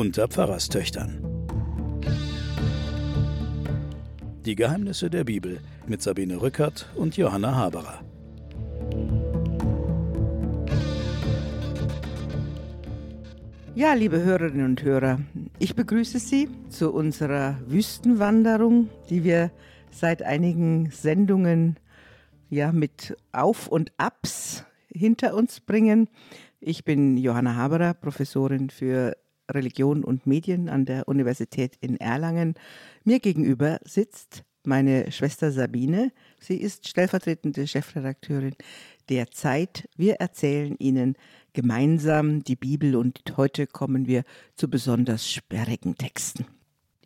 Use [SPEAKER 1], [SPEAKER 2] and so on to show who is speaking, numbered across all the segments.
[SPEAKER 1] unter Pfarrerstöchtern. Die Geheimnisse der Bibel mit Sabine Rückert und Johanna Haberer.
[SPEAKER 2] Ja, liebe Hörerinnen und Hörer, ich begrüße Sie zu unserer Wüstenwanderung, die wir seit einigen Sendungen ja mit Auf und Abs hinter uns bringen. Ich bin Johanna Haberer, Professorin für Religion und Medien an der Universität in Erlangen. Mir gegenüber sitzt meine Schwester Sabine. Sie ist stellvertretende Chefredakteurin der Zeit. Wir erzählen Ihnen gemeinsam die Bibel und heute kommen wir zu besonders sperrigen Texten.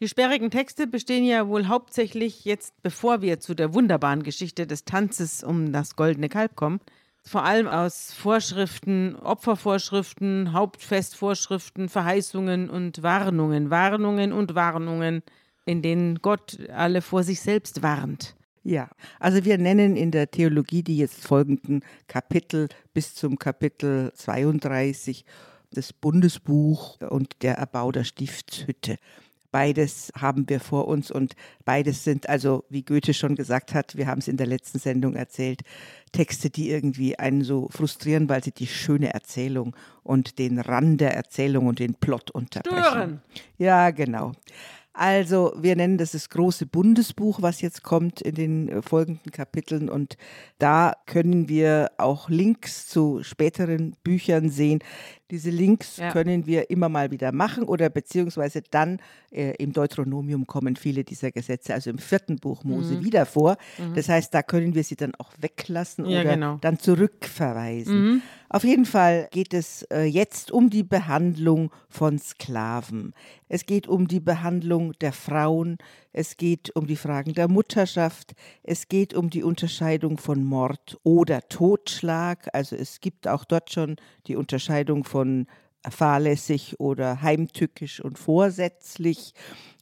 [SPEAKER 3] Die sperrigen Texte bestehen ja wohl hauptsächlich jetzt, bevor wir zu der wunderbaren Geschichte des Tanzes um das goldene Kalb kommen, vor allem aus Vorschriften, Opfervorschriften, Hauptfestvorschriften, Verheißungen und Warnungen, Warnungen und Warnungen, in denen Gott alle vor sich selbst warnt.
[SPEAKER 2] Ja, also wir nennen in der Theologie die jetzt folgenden Kapitel bis zum Kapitel 32 das Bundesbuch und der Erbau der Stiftshütte. Beides haben wir vor uns und beides sind also, wie Goethe schon gesagt hat, wir haben es in der letzten Sendung erzählt, Texte, die irgendwie einen so frustrieren, weil sie die schöne Erzählung und den Rand der Erzählung und den Plot unterbrechen. Stören. Ja, genau. Also wir nennen das das große Bundesbuch, was jetzt kommt in den äh, folgenden Kapiteln. Und da können wir auch Links zu späteren Büchern sehen. Diese Links ja. können wir immer mal wieder machen oder beziehungsweise dann äh, im Deuteronomium kommen viele dieser Gesetze, also im vierten Buch Mose mhm. wieder vor. Mhm. Das heißt, da können wir sie dann auch weglassen ja, oder genau. dann zurückverweisen. Mhm. Auf jeden Fall geht es äh, jetzt um die Behandlung von Sklaven. Es geht um die Behandlung der Frauen. Es geht um die Fragen der Mutterschaft. Es geht um die Unterscheidung von Mord oder Totschlag. Also es gibt auch dort schon die Unterscheidung von fahrlässig oder heimtückisch und vorsätzlich.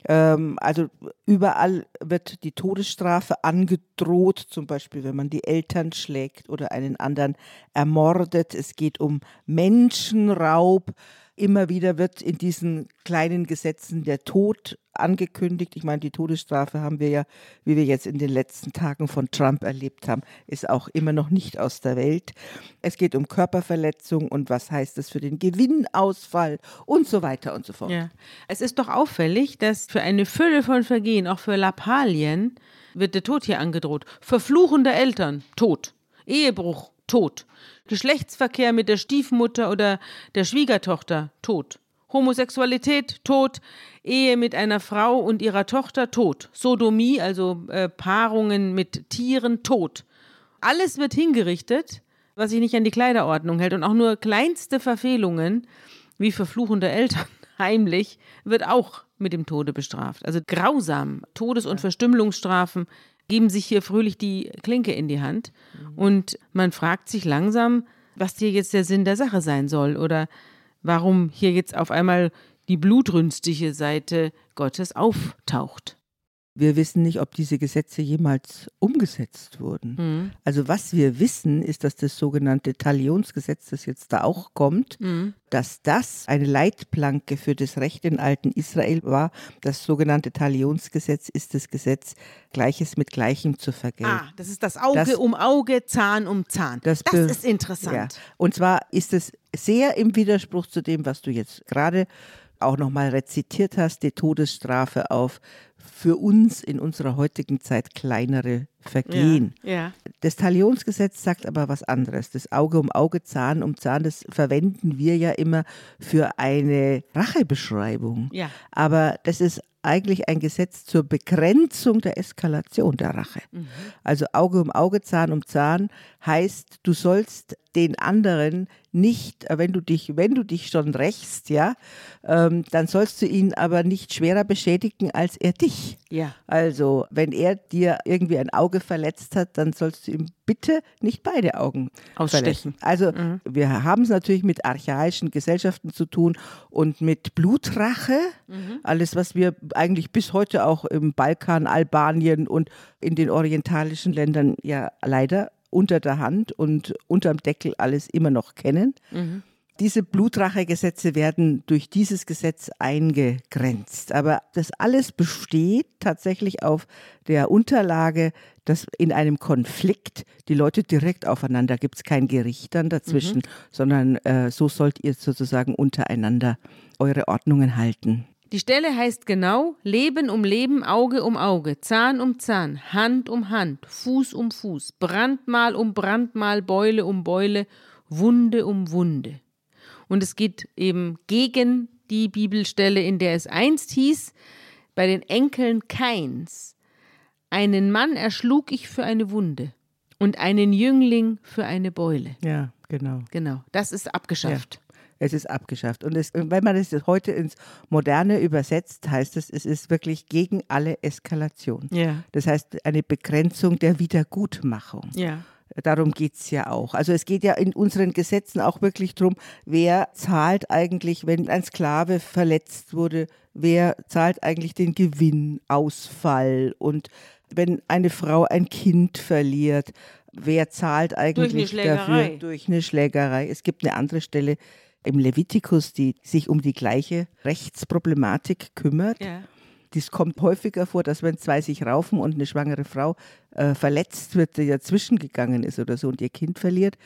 [SPEAKER 2] Ähm, also überall wird die Todesstrafe angedroht, zum Beispiel wenn man die Eltern schlägt oder einen anderen ermordet. Es geht um Menschenraub. Immer wieder wird in diesen kleinen Gesetzen der Tod angekündigt. Ich meine, die Todesstrafe haben wir ja, wie wir jetzt in den letzten Tagen von Trump erlebt haben, ist auch immer noch nicht aus der Welt. Es geht um Körperverletzung und was heißt das für den Gewinnausfall und so weiter und so fort.
[SPEAKER 3] Ja. Es ist doch auffällig, dass für eine Fülle von Vergehen, auch für Lappalien, wird der Tod hier angedroht. Verfluchen der Eltern, Tod. Ehebruch, Tod. Geschlechtsverkehr mit der Stiefmutter oder der Schwiegertochter, Tod. Homosexualität, Tod. Ehe mit einer Frau und ihrer Tochter, Tod. Sodomie, also äh, Paarungen mit Tieren, Tod. Alles wird hingerichtet, was sich nicht an die Kleiderordnung hält. Und auch nur kleinste Verfehlungen, wie verfluchende Eltern, heimlich, wird auch mit dem Tode bestraft. Also grausam. Todes- und Verstümmelungsstrafen geben sich hier fröhlich die Klinke in die Hand. Mhm. Und man fragt sich langsam, was hier jetzt der Sinn der Sache sein soll oder warum hier jetzt auf einmal die blutrünstige Seite Gottes auftaucht.
[SPEAKER 2] Wir wissen nicht, ob diese Gesetze jemals umgesetzt wurden. Mhm. Also was wir wissen, ist, dass das sogenannte Talionsgesetz, das jetzt da auch kommt, mhm. dass das eine Leitplanke für das Recht in alten Israel war. Das sogenannte Talionsgesetz ist das Gesetz, Gleiches mit Gleichem zu vergelten. Ah,
[SPEAKER 3] das ist das Auge das, um Auge, Zahn um Zahn. Das, das ist interessant. Ja.
[SPEAKER 2] Und zwar ist es sehr im Widerspruch zu dem, was du jetzt gerade auch nochmal rezitiert hast, die Todesstrafe auf für uns in unserer heutigen Zeit kleinere Vergehen. Ja, ja. Das Talionsgesetz sagt aber was anderes. Das Auge um Auge, Zahn um Zahn, das verwenden wir ja immer für eine Rachebeschreibung. Ja. Aber das ist eigentlich ein Gesetz zur Begrenzung der Eskalation der Rache. Mhm. Also Auge um Auge, Zahn um Zahn heißt, du sollst den anderen nicht, äh, wenn du dich, wenn du dich schon rächst, ja, ähm, dann sollst du ihn aber nicht schwerer beschädigen als er dich. Ja. Also, wenn er dir irgendwie ein Auge verletzt hat, dann sollst du ihm bitte nicht beide Augen ausstechen. Verletzen. Also, mhm. wir haben es natürlich mit archaischen Gesellschaften zu tun und mit Blutrache. Mhm. Alles, was wir eigentlich bis heute auch im Balkan, Albanien und in den orientalischen Ländern ja leider unter der Hand und unterm Deckel alles immer noch kennen. Mhm. Diese Blutrachegesetze werden durch dieses Gesetz eingegrenzt. Aber das alles besteht tatsächlich auf der Unterlage, dass in einem Konflikt die Leute direkt aufeinander, gibt es kein Gericht dann dazwischen, mhm. sondern äh, so sollt ihr sozusagen untereinander eure Ordnungen halten.
[SPEAKER 3] Die Stelle heißt genau Leben um Leben, Auge um Auge, Zahn um Zahn, Hand um Hand, Fuß um Fuß, Brandmal um Brandmal, Beule um Beule, Wunde um Wunde. Und es geht eben gegen die Bibelstelle, in der es einst hieß, bei den Enkeln Keins, einen Mann erschlug ich für eine Wunde und einen Jüngling für eine Beule.
[SPEAKER 2] Ja, genau.
[SPEAKER 3] Genau, das ist abgeschafft.
[SPEAKER 2] Es ist abgeschafft. Und es, wenn man das heute ins Moderne übersetzt, heißt es, es ist wirklich gegen alle Eskalation.
[SPEAKER 3] Ja.
[SPEAKER 2] Das heißt, eine Begrenzung der Wiedergutmachung.
[SPEAKER 3] Ja.
[SPEAKER 2] Darum geht es ja auch. Also es geht ja in unseren Gesetzen auch wirklich darum, wer zahlt eigentlich, wenn ein Sklave verletzt wurde, wer zahlt eigentlich den Gewinnausfall und wenn eine Frau ein Kind verliert, wer zahlt eigentlich
[SPEAKER 3] durch dafür
[SPEAKER 2] durch eine Schlägerei. Es gibt eine andere Stelle, im Levitikus, die sich um die gleiche Rechtsproblematik kümmert.
[SPEAKER 3] Ja.
[SPEAKER 2] Dies kommt häufiger vor, dass wenn zwei sich raufen und eine schwangere Frau äh, verletzt wird, die dazwischen gegangen ist oder so und ihr Kind verliert,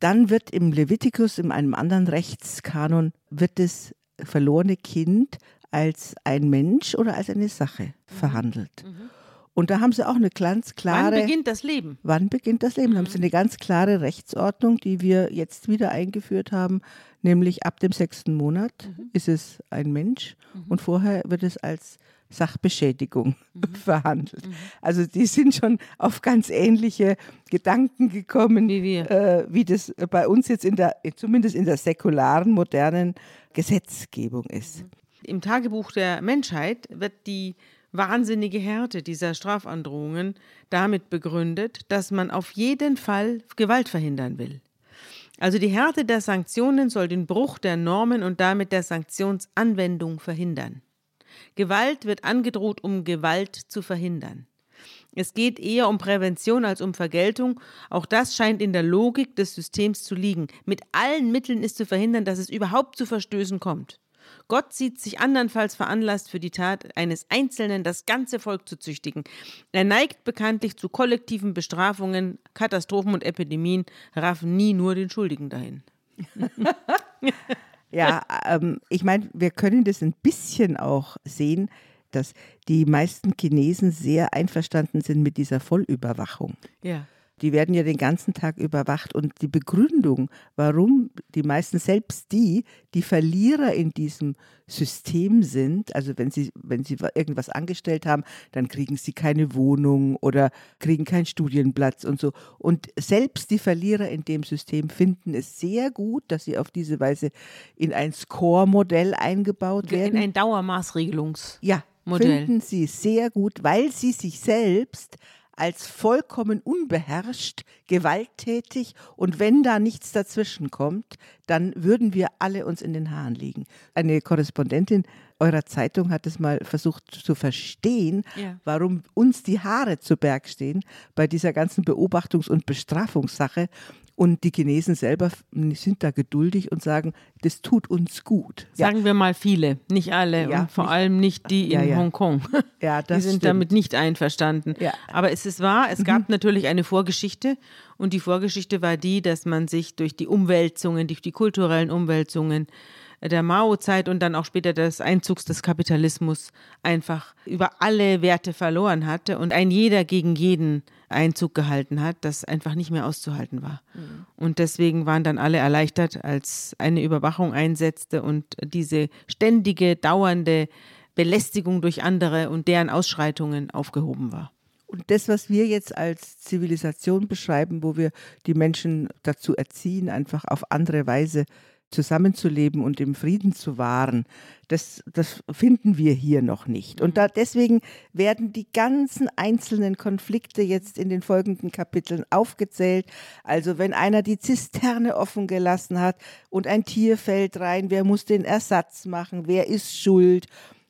[SPEAKER 2] dann wird im Levitikus, in einem anderen Rechtskanon, wird das verlorene Kind als ein Mensch oder als eine Sache mhm. verhandelt. Mhm. Und da haben sie auch eine ganz klare.
[SPEAKER 3] Wann beginnt das Leben?
[SPEAKER 2] Wann beginnt das Leben? Da haben sie eine ganz klare Rechtsordnung, die wir jetzt wieder eingeführt haben, nämlich ab dem sechsten Monat mhm. ist es ein Mensch mhm. und vorher wird es als Sachbeschädigung mhm. verhandelt. Mhm. Also die sind schon auf ganz ähnliche Gedanken gekommen,
[SPEAKER 3] wie wir,
[SPEAKER 2] äh, wie das bei uns jetzt in der, zumindest in der säkularen, modernen Gesetzgebung ist. Mhm.
[SPEAKER 3] Im Tagebuch der Menschheit wird die wahnsinnige Härte dieser Strafandrohungen damit begründet, dass man auf jeden Fall Gewalt verhindern will. Also die Härte der Sanktionen soll den Bruch der Normen und damit der Sanktionsanwendung verhindern. Gewalt wird angedroht, um Gewalt zu verhindern. Es geht eher um Prävention als um Vergeltung. Auch das scheint in der Logik des Systems zu liegen. Mit allen Mitteln ist zu verhindern, dass es überhaupt zu Verstößen kommt. Gott sieht sich andernfalls veranlasst, für die Tat eines Einzelnen das ganze Volk zu züchtigen. Er neigt bekanntlich zu kollektiven Bestrafungen, Katastrophen und Epidemien, raffen nie nur den Schuldigen dahin.
[SPEAKER 2] ja, ähm, ich meine, wir können das ein bisschen auch sehen, dass die meisten Chinesen sehr einverstanden sind mit dieser Vollüberwachung.
[SPEAKER 3] Ja.
[SPEAKER 2] Die werden ja den ganzen Tag überwacht. Und die Begründung, warum die meisten, selbst die, die Verlierer in diesem System sind, also wenn sie, wenn sie irgendwas angestellt haben, dann kriegen sie keine Wohnung oder kriegen keinen Studienplatz und so. Und selbst die Verlierer in dem System finden es sehr gut, dass sie auf diese Weise in ein Score-Modell eingebaut werden.
[SPEAKER 3] In ein Dauermaßregelungs.
[SPEAKER 2] Ja,
[SPEAKER 3] Modell.
[SPEAKER 2] finden sie sehr gut, weil sie sich selbst als vollkommen unbeherrscht, gewalttätig und wenn da nichts dazwischen kommt, dann würden wir alle uns in den Haaren liegen. Eine Korrespondentin eurer Zeitung hat es mal versucht zu verstehen, ja. warum uns die Haare zu Berg stehen bei dieser ganzen Beobachtungs- und Bestrafungssache und die Chinesen selber sind da geduldig und sagen, das tut uns gut.
[SPEAKER 3] Sagen ja. wir mal viele, nicht alle ja, und vor nicht, allem nicht die in ja, Hongkong.
[SPEAKER 2] Ja, das
[SPEAKER 3] die sind
[SPEAKER 2] stimmt.
[SPEAKER 3] damit nicht einverstanden. Aber es ist wahr, es gab mhm. natürlich eine Vorgeschichte und die Vorgeschichte war die, dass man sich durch die Umwälzungen, durch die kulturellen Umwälzungen der Mao-Zeit und dann auch später des Einzugs des Kapitalismus einfach über alle Werte verloren hatte und ein jeder gegen jeden Einzug gehalten hat, das einfach nicht mehr auszuhalten war. Mhm. Und deswegen waren dann alle erleichtert, als eine Überwachung einsetzte und diese ständige, dauernde Belästigung durch andere und deren Ausschreitungen aufgehoben war.
[SPEAKER 2] Und das, was wir jetzt als Zivilisation beschreiben, wo wir die Menschen dazu erziehen, einfach auf andere Weise zusammenzuleben und im Frieden zu wahren, das, das finden wir hier noch nicht. Und da, deswegen werden die ganzen einzelnen Konflikte jetzt in den folgenden Kapiteln aufgezählt. Also wenn einer die Zisterne offen gelassen hat und ein Tier fällt rein, wer muss den Ersatz machen, wer ist schuld?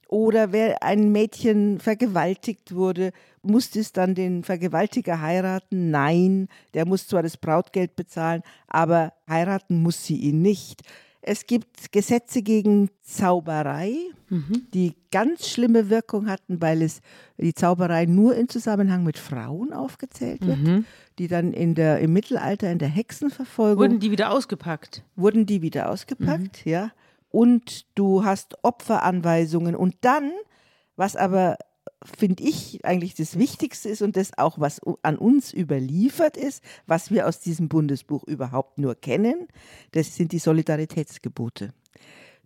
[SPEAKER 2] Oder wer ein Mädchen vergewaltigt wurde, muss es dann den Vergewaltiger heiraten? Nein, der muss zwar das Brautgeld bezahlen, aber heiraten muss sie ihn nicht. Es gibt Gesetze gegen Zauberei, mhm. die ganz schlimme Wirkung hatten, weil es die Zauberei nur im Zusammenhang mit Frauen aufgezählt wird, mhm. die dann in der, im Mittelalter in der Hexenverfolgung.
[SPEAKER 3] Wurden die wieder ausgepackt?
[SPEAKER 2] Wurden die wieder ausgepackt, mhm. ja. Und du hast Opferanweisungen. Und dann, was aber finde ich, eigentlich das Wichtigste ist und das auch, was an uns überliefert ist, was wir aus diesem Bundesbuch überhaupt nur kennen, das sind die Solidaritätsgebote.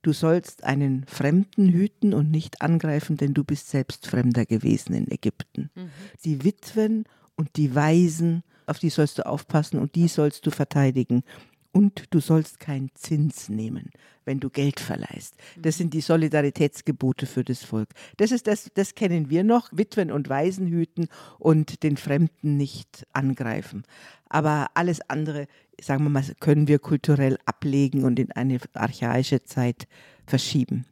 [SPEAKER 2] Du sollst einen Fremden hüten und nicht angreifen, denn du bist selbst Fremder gewesen in Ägypten. Mhm. Die Witwen und die Waisen, auf die sollst du aufpassen und die sollst du verteidigen und du sollst keinen Zins nehmen, wenn du Geld verleihst. Das sind die Solidaritätsgebote für das Volk. Das ist das, das kennen wir noch, Witwen und Waisen hüten und den Fremden nicht angreifen. Aber alles andere, sagen wir mal, können wir kulturell ablegen und in eine archaische Zeit verschieben.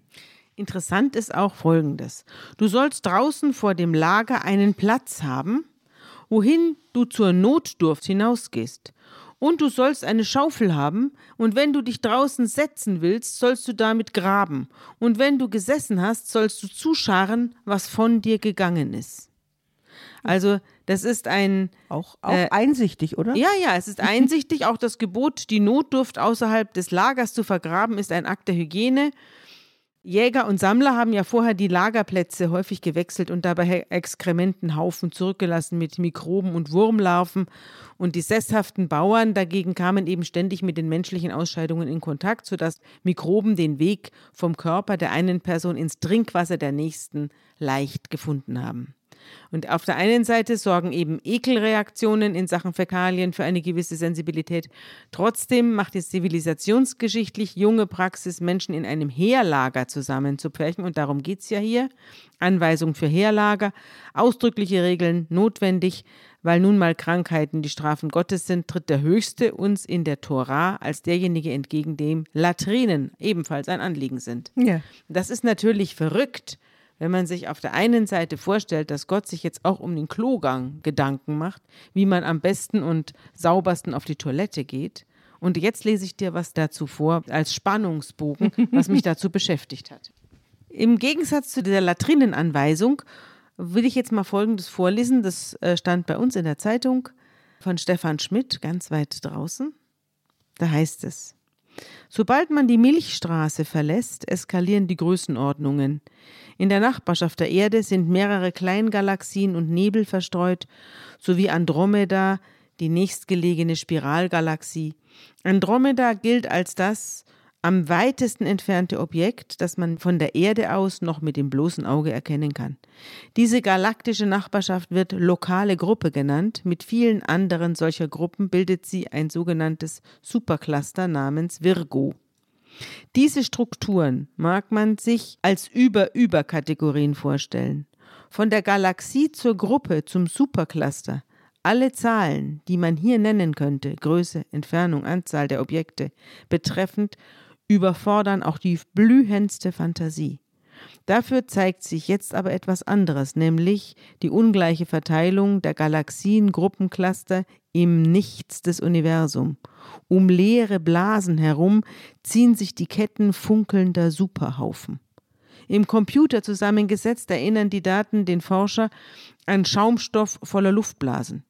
[SPEAKER 3] Interessant ist auch Folgendes. Du sollst draußen vor dem Lager einen Platz haben, wohin du zur Notdurft hinausgehst und du sollst eine Schaufel haben, und wenn du dich draußen setzen willst, sollst du damit graben, und wenn du gesessen hast, sollst du zuscharen, was von dir gegangen ist. Also, das ist ein.
[SPEAKER 2] Auch, auch äh, einsichtig, oder?
[SPEAKER 3] Ja, ja, es ist einsichtig. auch das Gebot, die Notdurft außerhalb des Lagers zu vergraben, ist ein Akt der Hygiene. Jäger und Sammler haben ja vorher die Lagerplätze häufig gewechselt und dabei Exkrementenhaufen zurückgelassen mit Mikroben und Wurmlarven. Und die sesshaften Bauern dagegen kamen eben ständig mit den menschlichen Ausscheidungen in Kontakt, sodass Mikroben den Weg vom Körper der einen Person ins Trinkwasser der nächsten leicht gefunden haben. Und auf der einen Seite sorgen eben Ekelreaktionen in Sachen Fäkalien für eine gewisse Sensibilität. Trotzdem macht es zivilisationsgeschichtlich junge Praxis, Menschen in einem Heerlager zusammenzupferchen. Und darum geht es ja hier. Anweisung für Heerlager, ausdrückliche Regeln notwendig, weil nun mal Krankheiten die Strafen Gottes sind, tritt der Höchste uns in der Tora als derjenige entgegen, dem Latrinen ebenfalls ein Anliegen sind. Ja. Das ist natürlich verrückt, wenn man sich auf der einen Seite vorstellt, dass Gott sich jetzt auch um den Klogang Gedanken macht, wie man am besten und saubersten auf die Toilette geht. Und jetzt lese ich dir was dazu vor als Spannungsbogen, was mich dazu beschäftigt hat. Im Gegensatz zu der Latrinenanweisung will ich jetzt mal Folgendes vorlesen. Das äh, stand bei uns in der Zeitung von Stefan Schmidt, ganz weit draußen. Da heißt es, Sobald man die Milchstraße verlässt, eskalieren die Größenordnungen. In der Nachbarschaft der Erde sind mehrere Kleingalaxien und Nebel verstreut, sowie Andromeda, die nächstgelegene Spiralgalaxie. Andromeda gilt als das am weitesten entfernte Objekt, das man von der Erde aus noch mit dem bloßen Auge erkennen kann. Diese galaktische Nachbarschaft wird lokale Gruppe genannt. Mit vielen anderen solcher Gruppen bildet sie ein sogenanntes Supercluster namens Virgo. Diese Strukturen mag man sich als Über-Über-Kategorien vorstellen. Von der Galaxie zur Gruppe zum Supercluster alle Zahlen, die man hier nennen könnte, Größe, Entfernung, Anzahl der Objekte, betreffend überfordern auch die blühendste Fantasie. Dafür zeigt sich jetzt aber etwas anderes, nämlich die ungleiche Verteilung der Galaxien-Gruppencluster im Nichts des Universums. Um leere Blasen herum ziehen sich die Ketten funkelnder Superhaufen. Im Computer zusammengesetzt erinnern die Daten den Forscher an Schaumstoff voller Luftblasen.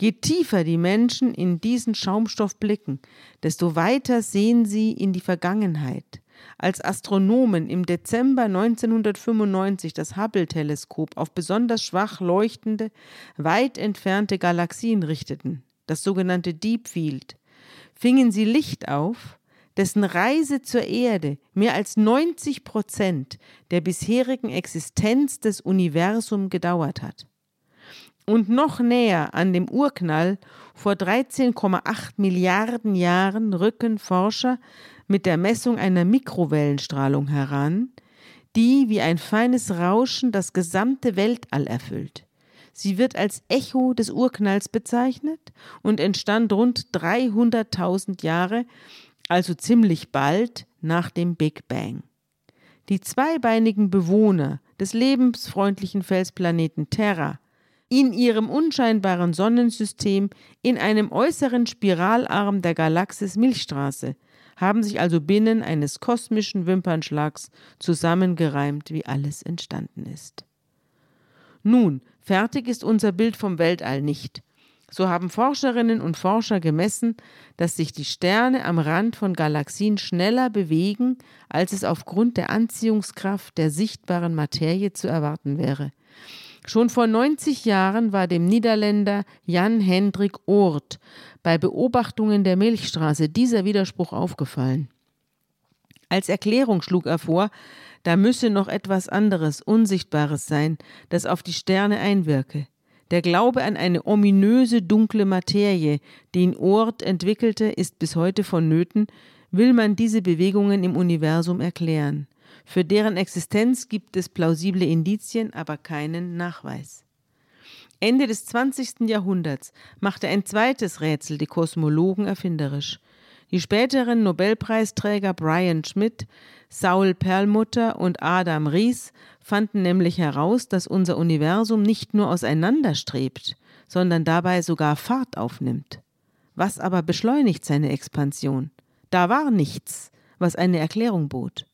[SPEAKER 3] Je tiefer die Menschen in diesen Schaumstoff blicken, desto weiter sehen sie in die Vergangenheit. Als Astronomen im Dezember 1995 das Hubble-Teleskop auf besonders schwach leuchtende, weit entfernte Galaxien richteten, das sogenannte Deep Field, fingen sie Licht auf, dessen Reise zur Erde mehr als 90 Prozent der bisherigen Existenz des Universums gedauert hat. Und noch näher an dem Urknall vor 13,8 Milliarden Jahren rücken Forscher mit der Messung einer Mikrowellenstrahlung heran, die wie ein feines Rauschen das gesamte Weltall erfüllt. Sie wird als Echo des Urknalls bezeichnet und entstand rund 300.000 Jahre, also ziemlich bald nach dem Big Bang. Die zweibeinigen Bewohner des lebensfreundlichen Felsplaneten Terra in ihrem unscheinbaren Sonnensystem in einem äußeren Spiralarm der Galaxis Milchstraße, haben sich also binnen eines kosmischen Wimpernschlags zusammengereimt, wie alles entstanden ist. Nun, fertig ist unser Bild vom Weltall nicht. So haben Forscherinnen und Forscher gemessen, dass sich die Sterne am Rand von Galaxien schneller bewegen, als es aufgrund der Anziehungskraft der sichtbaren Materie zu erwarten wäre. Schon vor 90 Jahren war dem Niederländer Jan Hendrik Oort bei Beobachtungen der Milchstraße dieser Widerspruch aufgefallen. Als Erklärung schlug er vor, da müsse noch etwas anderes, Unsichtbares sein, das auf die Sterne einwirke. Der Glaube an eine ominöse dunkle Materie, den Ort entwickelte, ist bis heute vonnöten, will man diese Bewegungen im Universum erklären. Für deren Existenz gibt es plausible Indizien, aber keinen Nachweis. Ende des 20. Jahrhunderts machte ein zweites Rätsel die Kosmologen erfinderisch. Die späteren Nobelpreisträger Brian Schmidt, Saul Perlmutter und Adam Ries fanden nämlich heraus, dass unser Universum nicht nur auseinanderstrebt, sondern dabei sogar Fahrt aufnimmt. Was aber beschleunigt seine Expansion? Da war nichts, was eine Erklärung bot.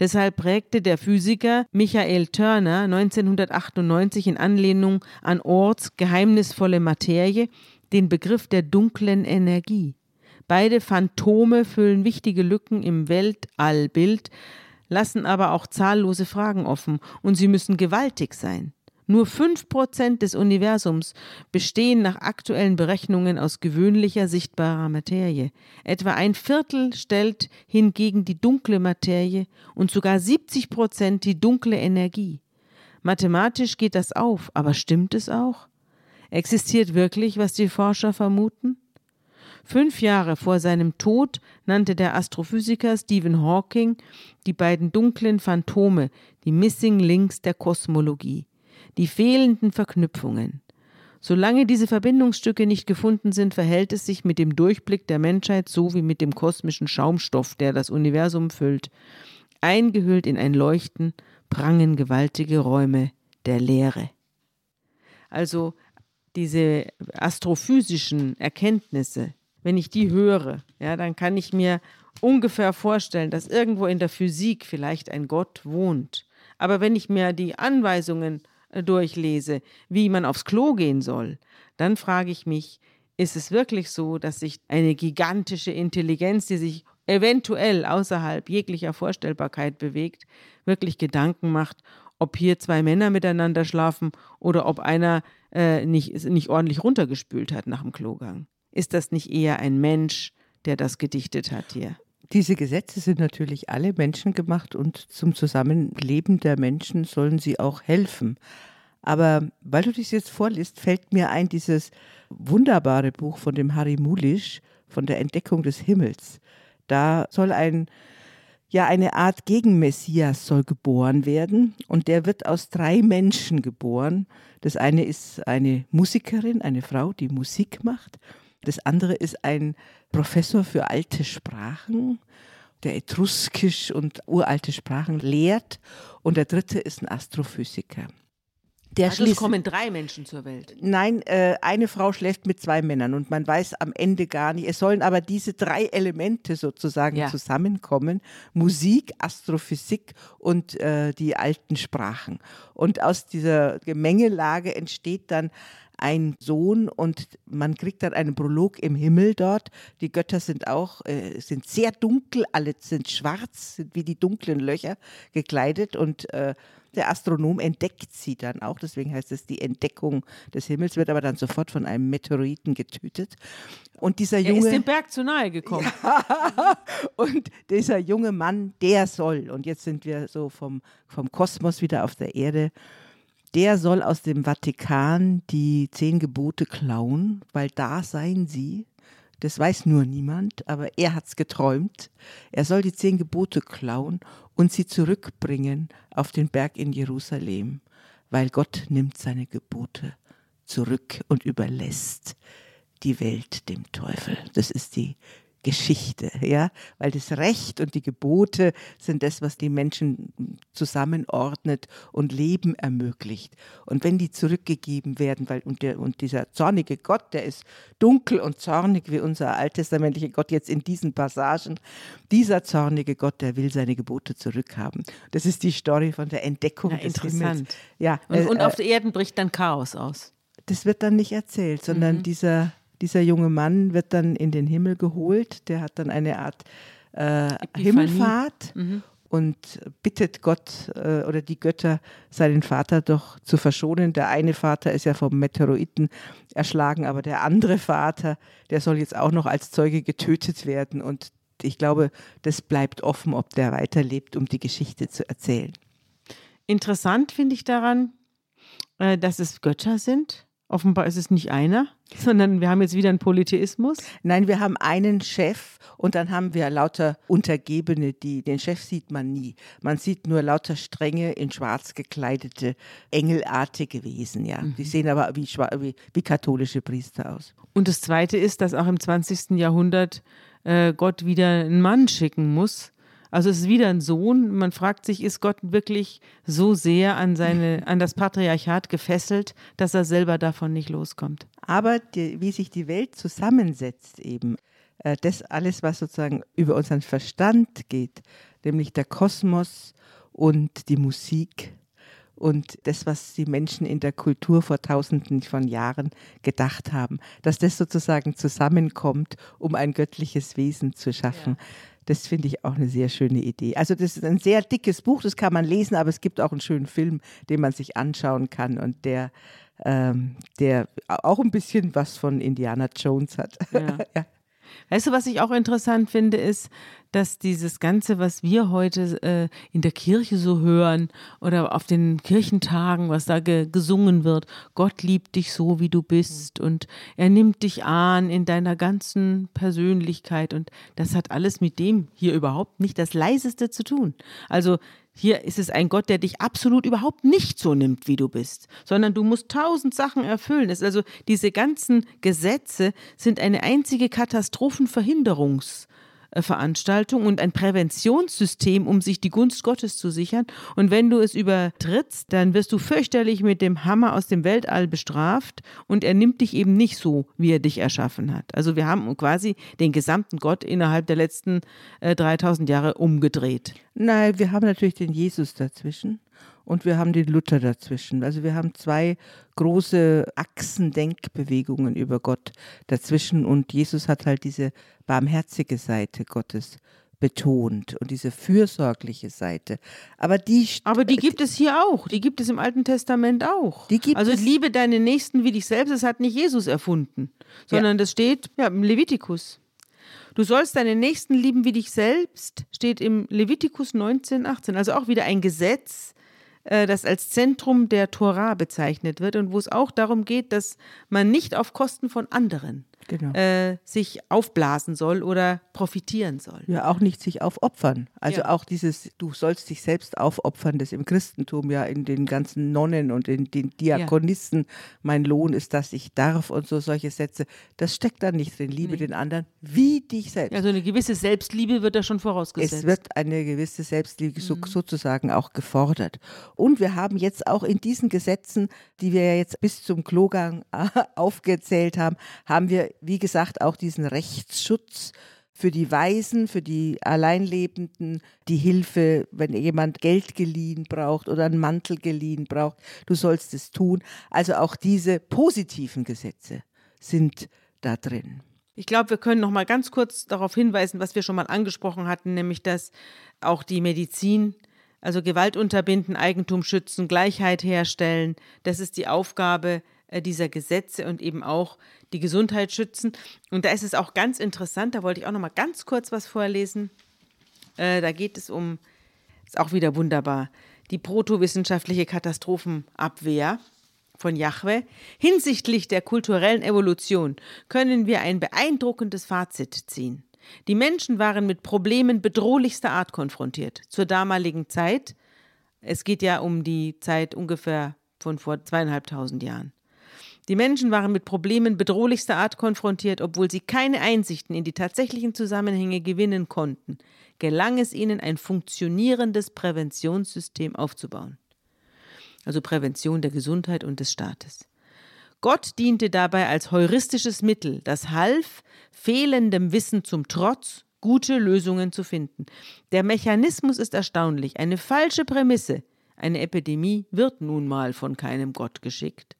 [SPEAKER 3] Deshalb prägte der Physiker Michael Turner 1998 in Anlehnung an Orts geheimnisvolle Materie den Begriff der dunklen Energie. Beide Phantome füllen wichtige Lücken im Weltallbild, lassen aber auch zahllose Fragen offen, und sie müssen gewaltig sein. Nur fünf Prozent des Universums bestehen nach aktuellen Berechnungen aus gewöhnlicher sichtbarer Materie. Etwa ein Viertel stellt hingegen die dunkle Materie und sogar 70 Prozent die dunkle Energie. Mathematisch geht das auf, aber stimmt es auch? Existiert wirklich, was die Forscher vermuten? Fünf Jahre vor seinem Tod nannte der Astrophysiker Stephen Hawking die beiden dunklen Phantome die Missing Links der Kosmologie, die fehlenden Verknüpfungen. Solange diese Verbindungsstücke nicht gefunden sind, verhält es sich mit dem Durchblick der Menschheit so wie mit dem kosmischen Schaumstoff, der das Universum füllt. Eingehüllt in ein Leuchten prangen gewaltige Räume der Leere. Also diese astrophysischen Erkenntnisse, wenn ich die höre, ja, dann kann ich mir ungefähr vorstellen, dass irgendwo in der Physik vielleicht ein Gott wohnt. Aber wenn ich mir die Anweisungen durchlese, wie man aufs Klo gehen soll, dann frage ich mich, ist es wirklich so, dass sich eine gigantische Intelligenz, die sich eventuell außerhalb jeglicher Vorstellbarkeit bewegt, wirklich Gedanken macht, ob hier zwei Männer miteinander schlafen oder ob einer äh, nicht, nicht ordentlich runtergespült hat nach dem Klogang? Ist das nicht eher ein Mensch, der das gedichtet hat hier?
[SPEAKER 2] Diese Gesetze sind natürlich alle Menschen gemacht und zum Zusammenleben der Menschen sollen sie auch helfen. Aber weil du das jetzt vorliest, fällt mir ein dieses wunderbare Buch von dem Harry Mulisch von der Entdeckung des Himmels. Da soll ein ja eine Art Gegenmessias soll geboren werden und der wird aus drei Menschen geboren. Das eine ist eine Musikerin, eine Frau, die Musik macht. Das andere ist ein Professor für alte Sprachen, der etruskisch und uralte Sprachen lehrt. Und der dritte ist ein Astrophysiker.
[SPEAKER 3] Der also es kommen drei Menschen zur Welt.
[SPEAKER 2] Nein, äh, eine Frau schläft mit zwei Männern und man weiß am Ende gar nicht. Es sollen aber diese drei Elemente sozusagen ja. zusammenkommen: Musik, Astrophysik und äh, die alten Sprachen. Und aus dieser Gemengelage entsteht dann ein Sohn und man kriegt dann einen Prolog im Himmel dort. Die Götter sind auch, äh, sind sehr dunkel, alle sind schwarz, sind wie die dunklen Löcher gekleidet und äh, der Astronom entdeckt sie dann auch, deswegen heißt es die Entdeckung des Himmels, wird aber dann sofort von einem Meteoriten getötet. Und dieser junge. Er
[SPEAKER 3] ist dem Berg zu nahe gekommen.
[SPEAKER 2] Ja, und dieser junge Mann, der soll, und jetzt sind wir so vom, vom Kosmos wieder auf der Erde, der soll aus dem Vatikan die zehn Gebote klauen, weil da seien sie. Das weiß nur niemand, aber er hat's geträumt. Er soll die zehn Gebote klauen und sie zurückbringen auf den Berg in Jerusalem, weil Gott nimmt seine Gebote zurück und überlässt die Welt dem Teufel. Das ist die Geschichte, ja, weil das Recht und die Gebote sind das, was die Menschen zusammenordnet und Leben ermöglicht. Und wenn die zurückgegeben werden, weil und, der, und dieser zornige Gott, der ist dunkel und zornig wie unser alttestamentlicher Gott jetzt in diesen Passagen, dieser zornige Gott, der will seine Gebote zurückhaben. Das ist die Story von der Entdeckung
[SPEAKER 3] Ja,
[SPEAKER 2] des
[SPEAKER 3] interessant.
[SPEAKER 2] Himmels. Ja,
[SPEAKER 3] Und,
[SPEAKER 2] äh,
[SPEAKER 3] und
[SPEAKER 2] äh,
[SPEAKER 3] auf der Erde bricht dann Chaos aus.
[SPEAKER 2] das wird dann nicht erzählt, sondern
[SPEAKER 3] Mhm.
[SPEAKER 2] dieser, dieser junge Mann wird dann in den Himmel geholt. Der hat dann eine Art äh. Himmelfahrt
[SPEAKER 3] Mhm.
[SPEAKER 2] und bittet Gott äh, oder die Götter, seinen Vater doch zu verschonen. Der eine Vater ist ja vom Meteoriten erschlagen, aber der andere Vater, der soll jetzt auch noch als Zeuge getötet werden. Und ich glaube, das bleibt offen, ob der weiterlebt, um die Geschichte zu erzählen.
[SPEAKER 3] Interessant finde ich daran, äh, dass es Götter sind. Offenbar ist es nicht einer, sondern wir haben jetzt wieder einen Polytheismus.
[SPEAKER 2] Nein, wir haben einen Chef und dann haben wir lauter Untergebene, die den Chef sieht man nie. Man sieht nur lauter strenge, in schwarz gekleidete, engelartige Wesen, ja. Die sehen aber wie, wie, wie katholische Priester aus.
[SPEAKER 3] Und das Zweite ist, dass auch im 20. Jahrhundert äh, Gott wieder einen Mann schicken muss. Also es ist wieder ein Sohn. Man fragt sich, ist Gott wirklich so sehr an, seine, an das Patriarchat gefesselt, dass er selber davon nicht loskommt?
[SPEAKER 2] Aber die, wie sich die Welt zusammensetzt eben, äh, das alles, was sozusagen über unseren Verstand geht, nämlich der Kosmos und die Musik und das, was die Menschen in der Kultur vor tausenden von Jahren gedacht haben, dass das sozusagen zusammenkommt, um ein göttliches Wesen zu schaffen. Das finde ich auch eine sehr schöne Idee. Also das ist ein sehr dickes Buch, das kann man lesen, aber es gibt auch einen schönen Film, den man sich anschauen kann und der, ähm, der auch ein bisschen was von Indiana Jones hat.
[SPEAKER 3] Ja.
[SPEAKER 2] ja.
[SPEAKER 3] Weißt du, was ich auch interessant finde, ist, dass dieses Ganze, was wir heute äh, in der Kirche so hören oder auf den Kirchentagen, was da ge gesungen wird, Gott liebt dich so, wie du bist und er nimmt dich an in deiner ganzen Persönlichkeit und das hat alles mit dem hier überhaupt nicht das Leiseste zu tun. Also hier ist es ein Gott, der dich absolut überhaupt nicht so nimmt, wie du bist, sondern du musst tausend Sachen erfüllen. Also diese ganzen Gesetze sind eine einzige Katastrophenverhinderungsveranstaltung und ein Präventionssystem, um sich die Gunst Gottes zu sichern. Und wenn du es übertrittst, dann wirst du fürchterlich mit dem Hammer aus dem Weltall bestraft und er nimmt dich eben nicht so, wie er dich erschaffen hat. Also wir haben quasi den gesamten Gott innerhalb der letzten äh, 3000 Jahre umgedreht.
[SPEAKER 2] Nein, wir haben natürlich den Jesus dazwischen und wir haben den Luther dazwischen. Also wir haben zwei große Achsendenkbewegungen über Gott dazwischen und Jesus hat halt diese barmherzige Seite Gottes betont und diese fürsorgliche Seite. Aber die
[SPEAKER 3] Aber die gibt es hier auch. Die gibt es im Alten Testament auch.
[SPEAKER 2] Die gibt
[SPEAKER 3] also
[SPEAKER 2] es-
[SPEAKER 3] liebe deine Nächsten wie dich selbst. Das hat nicht Jesus erfunden, sondern das steht ja, im Levitikus. Du sollst deine Nächsten lieben wie dich selbst, steht im Levitikus 19, 18. Also auch wieder ein Gesetz, das als Zentrum der Tora bezeichnet wird und wo es auch darum geht, dass man nicht auf Kosten von anderen
[SPEAKER 2] Genau.
[SPEAKER 3] äh, sich aufblasen soll oder profitieren soll.
[SPEAKER 2] ja auch nicht sich aufopfern. Also
[SPEAKER 3] Ja.
[SPEAKER 2] auch dieses, du sollst dich selbst aufopfern, das im Christentum ja in den ganzen Nonnen und in den Diakonissen, mein Lohn ist, dass ich darf und so solche Sätze, das steckt da nicht drin. Liebe den anderen wie dich selbst.
[SPEAKER 3] Also eine gewisse Selbstliebe wird da schon vorausgesetzt.
[SPEAKER 2] Es wird eine gewisse Selbstliebe so,
[SPEAKER 3] Mhm.
[SPEAKER 2] sozusagen auch gefordert. Und wir haben jetzt auch in diesen Gesetzen, die wir ja jetzt bis zum Klogang aufgezählt haben, haben wir, wie gesagt, auch diesen Rechtsschutz für die Waisen, für die Alleinlebenden, die Hilfe, wenn jemand Geld geliehen braucht oder einen Mantel geliehen braucht, du sollst es tun. Also auch diese positiven Gesetze sind da drin.
[SPEAKER 3] Ich glaube, wir können noch mal ganz kurz darauf hinweisen, was wir schon mal angesprochen hatten, nämlich dass auch die Medizin, also Gewalt unterbinden, Eigentum schützen, Gleichheit herstellen, das ist die Aufgabe dieser Gesetze und eben auch die Gesundheit schützen. Und da ist es auch ganz interessant, da wollte ich auch noch mal ganz kurz was vorlesen. Äh, da geht es um, ist auch wieder wunderbar, die protowissenschaftliche Katastrophenabwehr von Jahwe. Hinsichtlich der kulturellen Evolution können wir ein beeindruckendes Fazit ziehen. Die Menschen waren mit Problemen bedrohlichster Art konfrontiert. Zur damaligen Zeit, es geht ja um die Zeit ungefähr von vor zweieinhalbtausend Jahren. Die Menschen waren mit Problemen bedrohlichster Art konfrontiert, obwohl sie keine Einsichten in die tatsächlichen Zusammenhänge gewinnen konnten, gelang es ihnen, ein funktionierendes Präventionssystem aufzubauen. Also Prävention der Gesundheit und des Staates. Gott diente dabei als heuristisches Mittel, das half, fehlendem Wissen zum Trotz gute Lösungen zu finden. Der Mechanismus ist erstaunlich. Eine falsche Prämisse. Eine Epidemie wird nun mal von keinem Gott geschickt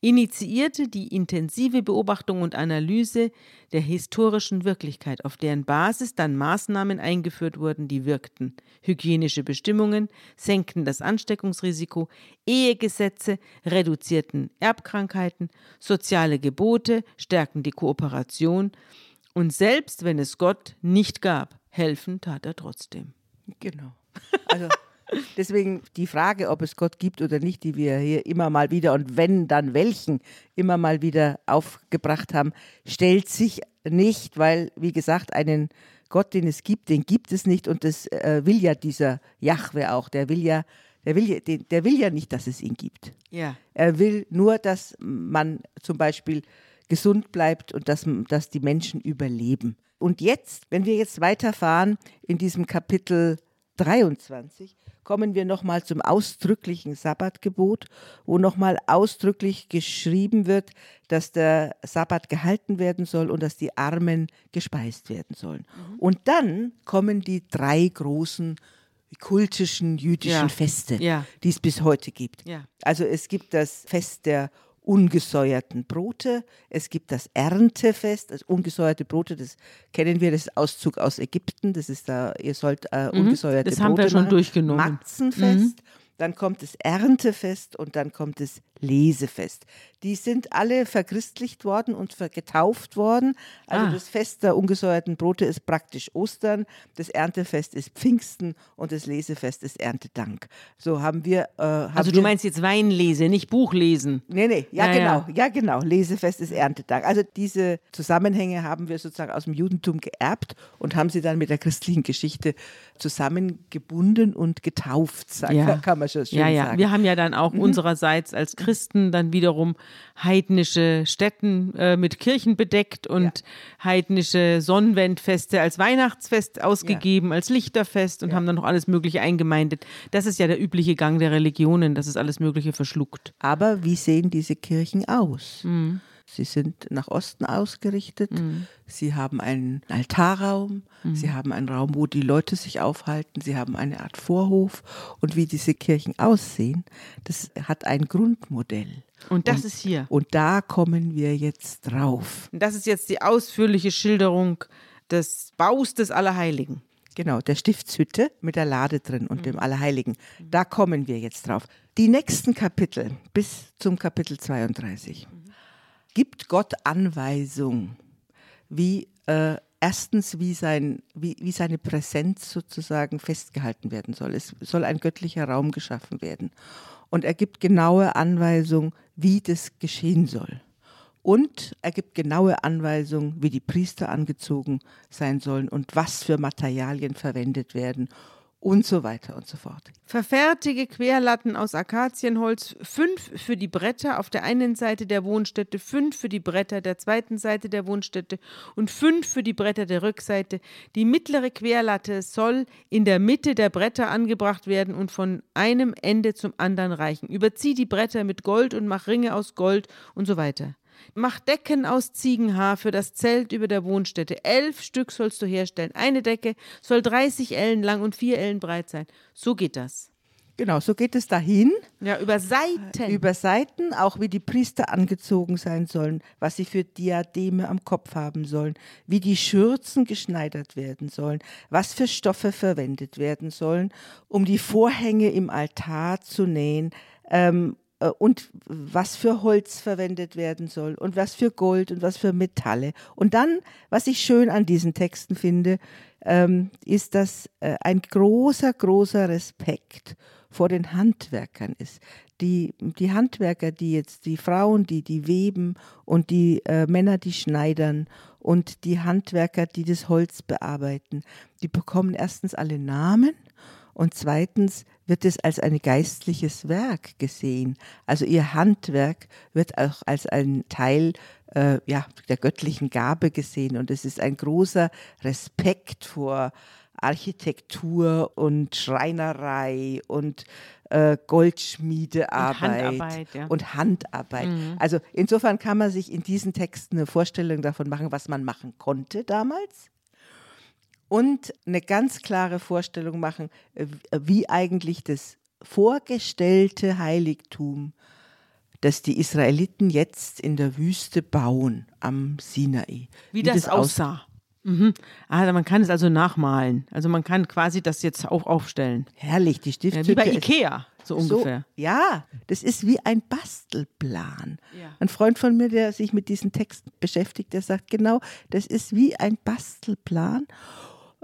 [SPEAKER 3] initiierte die intensive Beobachtung und Analyse der historischen Wirklichkeit, auf deren Basis dann Maßnahmen eingeführt wurden, die wirkten. Hygienische Bestimmungen senkten das Ansteckungsrisiko, Ehegesetze reduzierten Erbkrankheiten, soziale Gebote stärkten die Kooperation und selbst wenn es Gott nicht gab, helfen tat er trotzdem.
[SPEAKER 2] Genau. Also Deswegen die Frage, ob es Gott gibt oder nicht, die wir hier immer mal wieder und wenn, dann welchen immer mal wieder aufgebracht haben, stellt sich nicht, weil, wie gesagt, einen Gott, den es gibt, den gibt es nicht und das äh, will ja dieser Jahwe auch, der will ja, der will, ja, der will ja nicht, dass es ihn gibt.
[SPEAKER 3] Ja.
[SPEAKER 2] Er will nur, dass man zum Beispiel gesund bleibt und dass, dass die Menschen überleben. Und jetzt, wenn wir jetzt weiterfahren in diesem Kapitel 23, kommen wir nochmal zum ausdrücklichen Sabbatgebot, wo nochmal ausdrücklich geschrieben wird, dass der Sabbat gehalten werden soll und dass die Armen gespeist werden sollen. Mhm. Und dann kommen die drei großen kultischen jüdischen ja. Feste, ja. die es bis heute gibt. Ja. Also es gibt das Fest der ungesäuerten Brote. Es gibt das Erntefest, das ungesäuerte Brote, das kennen wir, das Auszug aus Ägypten. Das ist da, ihr sollt äh, mhm, ungesäuerte
[SPEAKER 3] das
[SPEAKER 2] Brote
[SPEAKER 3] haben wir schon
[SPEAKER 2] machen.
[SPEAKER 3] durchgenommen.
[SPEAKER 2] Matzenfest. Mhm. Dann kommt das Erntefest und dann kommt das Lesefest. Die sind alle verchristlicht worden und getauft worden. Also ah. das Fest der ungesäuerten Brote ist praktisch Ostern, das Erntefest ist Pfingsten und das Lesefest ist Erntedank. So haben wir. Äh, haben
[SPEAKER 3] also du meinst jetzt Weinlese, nicht Buchlesen?
[SPEAKER 2] Nee, nee, ja, ja genau, ja. genau. Lesefest ist Erntedank. Also diese Zusammenhänge haben wir sozusagen aus dem Judentum geerbt und haben sie dann mit der christlichen Geschichte zusammengebunden und getauft, sagen, ja. kann man schon schön
[SPEAKER 3] ja, ja.
[SPEAKER 2] sagen.
[SPEAKER 3] Wir haben ja dann auch mhm. unsererseits als Christen dann wiederum heidnische Stätten äh, mit Kirchen bedeckt und ja. heidnische Sonnenwendfeste als Weihnachtsfest ausgegeben, ja. als Lichterfest und ja. haben dann noch alles Mögliche eingemeindet. Das ist ja der übliche Gang der Religionen, dass es alles Mögliche verschluckt.
[SPEAKER 2] Aber wie sehen diese Kirchen aus? Mhm. Sie sind nach Osten ausgerichtet. Mhm. Sie haben einen Altarraum. Mhm. Sie haben einen Raum, wo die Leute sich aufhalten. Sie haben eine Art Vorhof. Und wie diese Kirchen aussehen, das hat ein Grundmodell.
[SPEAKER 3] Und das und, ist hier.
[SPEAKER 2] Und da kommen wir jetzt drauf.
[SPEAKER 3] Das ist jetzt die ausführliche Schilderung des Baus des Allerheiligen.
[SPEAKER 2] Genau, der Stiftshütte mit der Lade drin und mhm. dem Allerheiligen. Da kommen wir jetzt drauf. Die nächsten Kapitel bis zum Kapitel 32 gibt Gott Anweisung, wie äh, erstens, wie, sein, wie, wie seine Präsenz sozusagen festgehalten werden soll. Es soll ein göttlicher Raum geschaffen werden. Und er gibt genaue Anweisung, wie das geschehen soll. Und er gibt genaue Anweisungen, wie die Priester angezogen sein sollen und was für Materialien verwendet werden und so weiter und so fort.
[SPEAKER 3] Verfertige Querlatten aus Akazienholz, fünf für die Bretter auf der einen Seite der Wohnstätte, fünf für die Bretter der zweiten Seite der Wohnstätte und fünf für die Bretter der Rückseite. Die mittlere Querlatte soll in der Mitte der Bretter angebracht werden und von einem Ende zum anderen reichen. Überzieh die Bretter mit Gold und mach Ringe aus Gold und so weiter. Mach Decken aus Ziegenhaar für das Zelt über der Wohnstätte. Elf Stück sollst du herstellen. Eine Decke soll 30 Ellen lang und vier Ellen breit sein. So geht das.
[SPEAKER 2] Genau, so geht es dahin.
[SPEAKER 3] Ja, über Seiten.
[SPEAKER 2] Über Seiten, auch wie die Priester angezogen sein sollen, was sie für Diademe am Kopf haben sollen, wie die Schürzen geschneidert werden sollen, was für Stoffe verwendet werden sollen, um die Vorhänge im Altar zu nähen, ähm, äh, und was für Holz verwendet werden soll und was für Gold und was für Metalle. Und dann, was ich schön an diesen Texten finde, ähm, ist, dass äh, ein großer, großer Respekt vor den Handwerkern ist. Die, die Handwerker, die jetzt, die Frauen, die, die weben und die äh, Männer, die schneidern und die Handwerker, die das Holz bearbeiten, die bekommen erstens alle Namen Und zweitens wird es als ein geistliches Werk gesehen. Also ihr Handwerk wird auch als ein Teil äh, ja, der göttlichen Gabe gesehen. Und es ist ein großer Respekt vor Architektur und Schreinerei und äh, Goldschmiedearbeit
[SPEAKER 3] Und Handarbeit, ja.
[SPEAKER 2] und Handarbeit. Also insofern kann man sich in diesen Texten eine Vorstellung davon machen, was man machen konnte damals. Und eine ganz klare Vorstellung machen, äh, wie eigentlich das vorgestellte Heiligtum, das die Israeliten jetzt in der Wüste bauen am Sinai.
[SPEAKER 3] Wie, das, aussah. Mhm. Ah, man kann es also nachmalen. Also man kann quasi das jetzt auch aufstellen.
[SPEAKER 2] Herrlich, die
[SPEAKER 3] Ja,
[SPEAKER 2] Stiftshütte.
[SPEAKER 3] wie bei Ikea, so ungefähr.
[SPEAKER 2] So, ja, das ist wie ein Bastelplan.
[SPEAKER 3] Ja.
[SPEAKER 2] Ein Freund von mir, der sich mit diesen Texten beschäftigt, der sagt genau, das ist wie ein Bastelplan.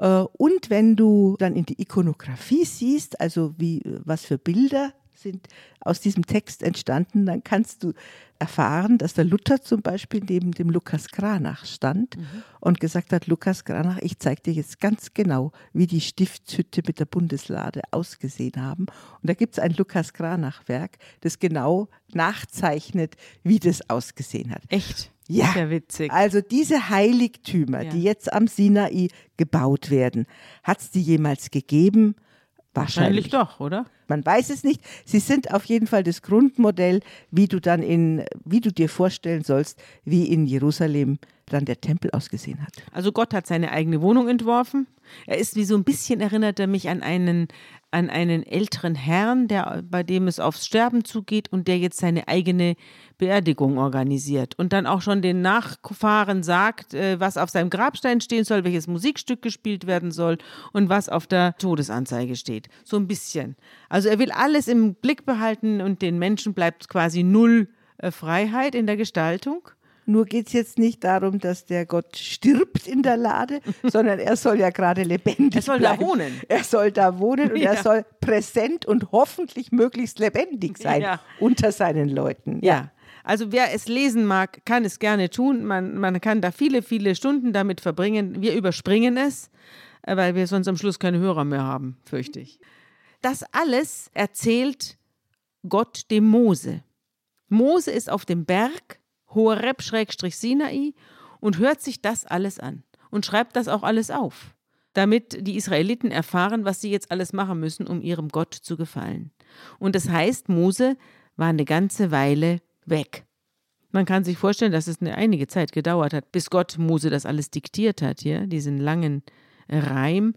[SPEAKER 2] Äh, Und wenn du dann in die Ikonografie siehst, also wie, was für Bilder sind aus diesem Text entstanden, dann kannst du erfahren, dass der Luther zum Beispiel neben dem Lukas Kranach stand und gesagt hat, Lukas Kranach, ich zeige dir jetzt ganz genau, wie die Stiftshütte mit der Bundeslade ausgesehen haben. Und da gibt es ein Lukas Kranach-Werk, das genau nachzeichnet, wie das ausgesehen hat.
[SPEAKER 3] Echt?
[SPEAKER 2] Ja,
[SPEAKER 3] Sehr witzig.
[SPEAKER 2] also diese Heiligtümer,
[SPEAKER 3] Ja.
[SPEAKER 2] die jetzt am Sinai gebaut werden, hat es die jemals gegeben?
[SPEAKER 3] Wahrscheinlich doch, oder?
[SPEAKER 2] Man weiß es nicht. Sie sind auf jeden Fall das Grundmodell, wie du dann in, wie du dir vorstellen sollst, wie in Jerusalem dann der Tempel ausgesehen hat.
[SPEAKER 3] Also Gott hat seine eigene Wohnung entworfen. Er ist wie so ein bisschen erinnert er mich an einen an einen älteren Herrn, der bei dem es aufs Sterben zugeht und der jetzt seine eigene Beerdigung organisiert und dann auch schon den Nachfahren sagt, äh, was auf seinem Grabstein stehen soll, welches Musikstück gespielt werden soll und was auf der Todesanzeige steht. So ein bisschen. Also er will alles im Blick behalten und den Menschen bleibt quasi null äh, Freiheit in der Gestaltung.
[SPEAKER 2] Nur geht es jetzt nicht darum, dass der Gott stirbt in der Lade, sondern er soll ja gerade lebendig
[SPEAKER 3] Er soll da
[SPEAKER 2] bleiben.
[SPEAKER 3] wohnen.
[SPEAKER 2] Er soll da wohnen und
[SPEAKER 3] Ja.
[SPEAKER 2] er soll präsent und hoffentlich möglichst lebendig sein
[SPEAKER 3] Ja.
[SPEAKER 2] unter seinen Leuten.
[SPEAKER 3] Ja. Also wer es lesen mag, kann es gerne tun. Man, man kann da viele, viele Stunden damit verbringen. Wir überspringen es, äh, weil wir sonst am Schluss keine Hörer mehr haben, fürchte ich. Das alles erzählt Gott dem Mose. Mose ist auf dem Berg Horeb-Sinai und hört sich das alles an und schreibt das auch alles auf, damit die Israeliten erfahren, was sie jetzt alles machen müssen, um ihrem Gott zu gefallen. Und das heißt, Mose war eine ganze Weile weg. Man kann sich vorstellen, dass es eine einige Zeit gedauert hat, bis Gott Mose das alles diktiert hat, hier, diesen langen Reim.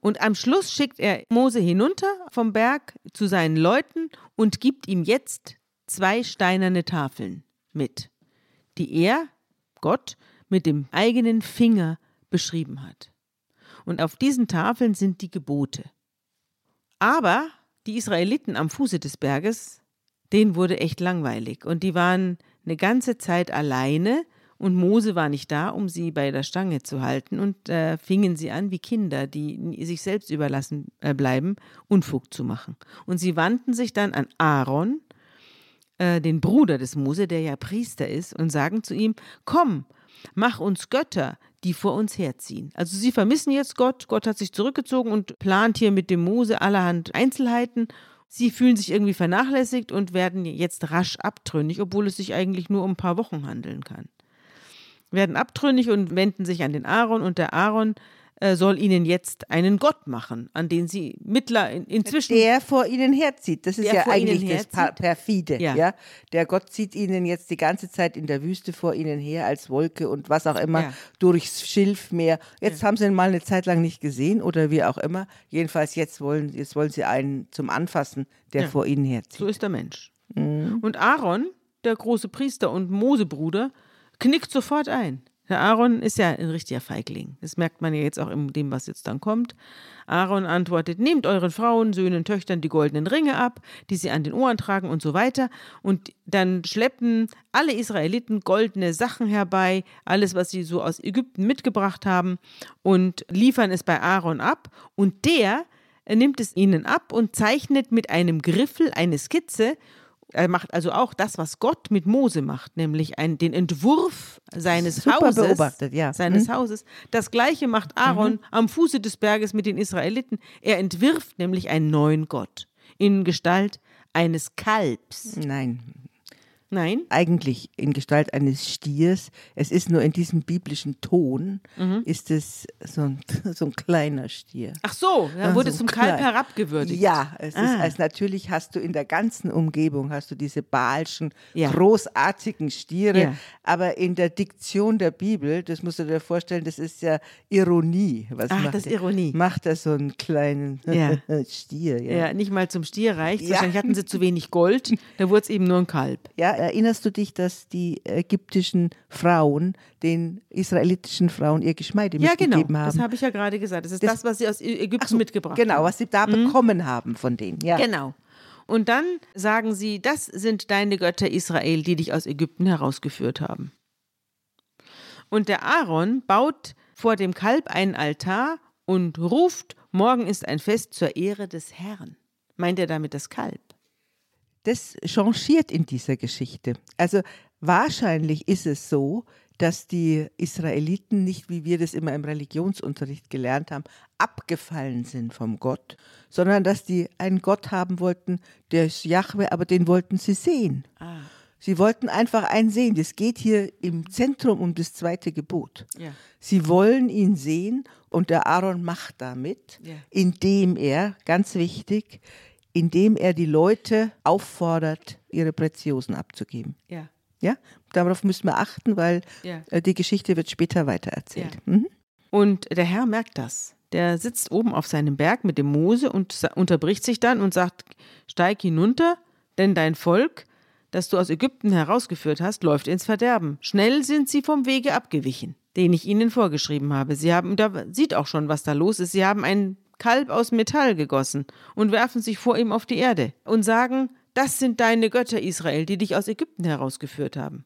[SPEAKER 3] Und am Schluss schickt er Mose hinunter vom Berg zu seinen Leuten und gibt ihm jetzt zwei steinerne Tafeln mit, die er, Gott, mit dem eigenen Finger beschrieben hat. Und auf diesen Tafeln sind die Gebote. Aber die Israeliten am Fuße des Berges, denen wurde echt langweilig und die waren eine ganze Zeit alleine und Mose war nicht da, um sie bei der Stange zu halten und äh, fingen sie an wie Kinder, die sich selbst überlassen äh, bleiben, Unfug zu machen. Und sie wandten sich dann an Aaron, äh, den Bruder des Mose, der ja Priester ist, und sagen zu ihm, komm, mach uns Götter, die vor uns herziehen. Also sie vermissen jetzt Gott, Gott hat sich zurückgezogen und plant hier mit dem Mose allerhand Einzelheiten. Sie fühlen sich irgendwie vernachlässigt und werden jetzt rasch abtrünnig, obwohl es sich eigentlich nur um ein paar Wochen handeln kann. Werden abtrünnig und wenden sich an den Aaron und der Aaron soll ihnen jetzt einen Gott machen, an den sie mittler in, inzwischen
[SPEAKER 2] Der vor ihnen herzieht. Das ist ja eigentlich das Perfide.
[SPEAKER 3] Ja.
[SPEAKER 2] Ja. Der Gott zieht ihnen jetzt die ganze Zeit in der Wüste vor ihnen her als Wolke und was auch immer
[SPEAKER 3] Ja.
[SPEAKER 2] durchs Schilfmeer. Jetzt haben sie ihn mal eine Zeit lang nicht gesehen oder wie auch immer. Jedenfalls jetzt wollen, jetzt wollen sie einen zum Anfassen, der
[SPEAKER 3] Ja.
[SPEAKER 2] vor ihnen herzieht.
[SPEAKER 3] So ist der Mensch. Und Aaron, der große Priester und Mosebruder, knickt sofort ein. Der Aaron ist ja ein richtiger Feigling. Das merkt man ja jetzt auch in dem, was jetzt dann kommt. Aaron antwortet: Nehmt euren Frauen, Söhnen, Töchtern die goldenen Ringe ab, die sie an den Ohren tragen und so weiter. Und dann schleppen alle Israeliten goldene Sachen herbei, alles, was sie so aus Ägypten mitgebracht haben, und liefern es bei Aaron ab. Und der er nimmt es ihnen ab und zeichnet mit einem Griffel eine Skizze Er macht also auch das, was Gott mit Mose macht, nämlich ein, den Entwurf seines
[SPEAKER 2] Super
[SPEAKER 3] Hauses.
[SPEAKER 2] ja.
[SPEAKER 3] Seines
[SPEAKER 2] Mhm.
[SPEAKER 3] Hauses. Das gleiche macht Aaron am Fuße des Berges mit den Israeliten. Er entwirft nämlich einen neuen Gott in Gestalt eines Kalbs.
[SPEAKER 2] Nein,
[SPEAKER 3] Nein?
[SPEAKER 2] eigentlich in Gestalt eines Stiers. Es ist nur in diesem biblischen Ton,
[SPEAKER 3] Mhm.
[SPEAKER 2] ist es so ein, so ein kleiner Stier.
[SPEAKER 3] Ach so, er
[SPEAKER 2] Ja,
[SPEAKER 3] wurde
[SPEAKER 2] so
[SPEAKER 3] zum. Kalb herabgewürdigt.
[SPEAKER 2] Ja, es ist,
[SPEAKER 3] Ah.
[SPEAKER 2] als natürlich hast du in der ganzen Umgebung hast du diese baalschen,
[SPEAKER 3] Ja.
[SPEAKER 2] großartigen Stiere,
[SPEAKER 3] Ja.
[SPEAKER 2] aber in der Diktion der Bibel, das musst du dir vorstellen, das ist ja Ironie. Was
[SPEAKER 3] Ach,
[SPEAKER 2] macht
[SPEAKER 3] das ist? Ironie.
[SPEAKER 2] Macht er so einen kleinen
[SPEAKER 3] Ja.
[SPEAKER 2] Stier, ja.
[SPEAKER 3] Ja, nicht mal zum Stier reicht.
[SPEAKER 2] Ja.
[SPEAKER 3] Wahrscheinlich hatten sie zu wenig Gold. Da wurde es eben nur ein Kalb.
[SPEAKER 2] Ja, erinnerst du dich, dass die ägyptischen Frauen den israelitischen Frauen ihr Geschmeide
[SPEAKER 3] Ja, genau.
[SPEAKER 2] mitgegeben haben?
[SPEAKER 3] Das habe ich ja gerade gesagt. Das ist
[SPEAKER 2] Das-
[SPEAKER 3] das, was sie aus Ägypten
[SPEAKER 2] so,
[SPEAKER 3] mitgebracht
[SPEAKER 2] Genau,
[SPEAKER 3] haben.
[SPEAKER 2] was sie da bekommen haben von denen. Ja.
[SPEAKER 3] Genau. Und dann sagen sie, das sind deine Götter Israel, die dich aus Ägypten herausgeführt haben. Und der Aaron baut vor dem Kalb einen Altar und ruft, morgen ist ein Fest zur Ehre des Herrn. Meint er damit das Kalb?
[SPEAKER 2] Das changiert in dieser Geschichte. Also wahrscheinlich ist es so, dass die Israeliten nicht, wie wir das immer im Religionsunterricht gelernt haben, abgefallen sind vom Gott, sondern dass die einen Gott haben wollten, der ist Jahwe, aber den wollten sie sehen.
[SPEAKER 3] Ah.
[SPEAKER 2] Sie wollten einfach einen sehen. Das geht hier im Zentrum um das zweite Gebot.
[SPEAKER 3] Ja.
[SPEAKER 2] Sie wollen ihn sehen und der Aaron macht damit,
[SPEAKER 3] Ja.
[SPEAKER 2] indem er, ganz wichtig, indem er die Leute auffordert, ihre Preziosen abzugeben.
[SPEAKER 3] Ja.
[SPEAKER 2] Ja, darauf müssen wir achten, weil
[SPEAKER 3] Ja.
[SPEAKER 2] äh, die Geschichte wird später weitererzählt.
[SPEAKER 3] Ja.
[SPEAKER 2] Mhm.
[SPEAKER 3] Und der Herr merkt das. Der sitzt oben auf seinem Berg mit dem Mose und unterbricht sich dann und sagt, steig hinunter, denn dein Volk, das du aus Ägypten herausgeführt hast, läuft ins Verderben. Schnell sind sie vom Wege abgewichen, den ich ihnen vorgeschrieben habe. Sie haben, da sieht auch schon, was da los ist. Sie haben ein Kalb aus Metall gegossen und werfen sich vor ihm auf die Erde und sagen, das sind deine Götter Israel, die dich aus Ägypten herausgeführt haben.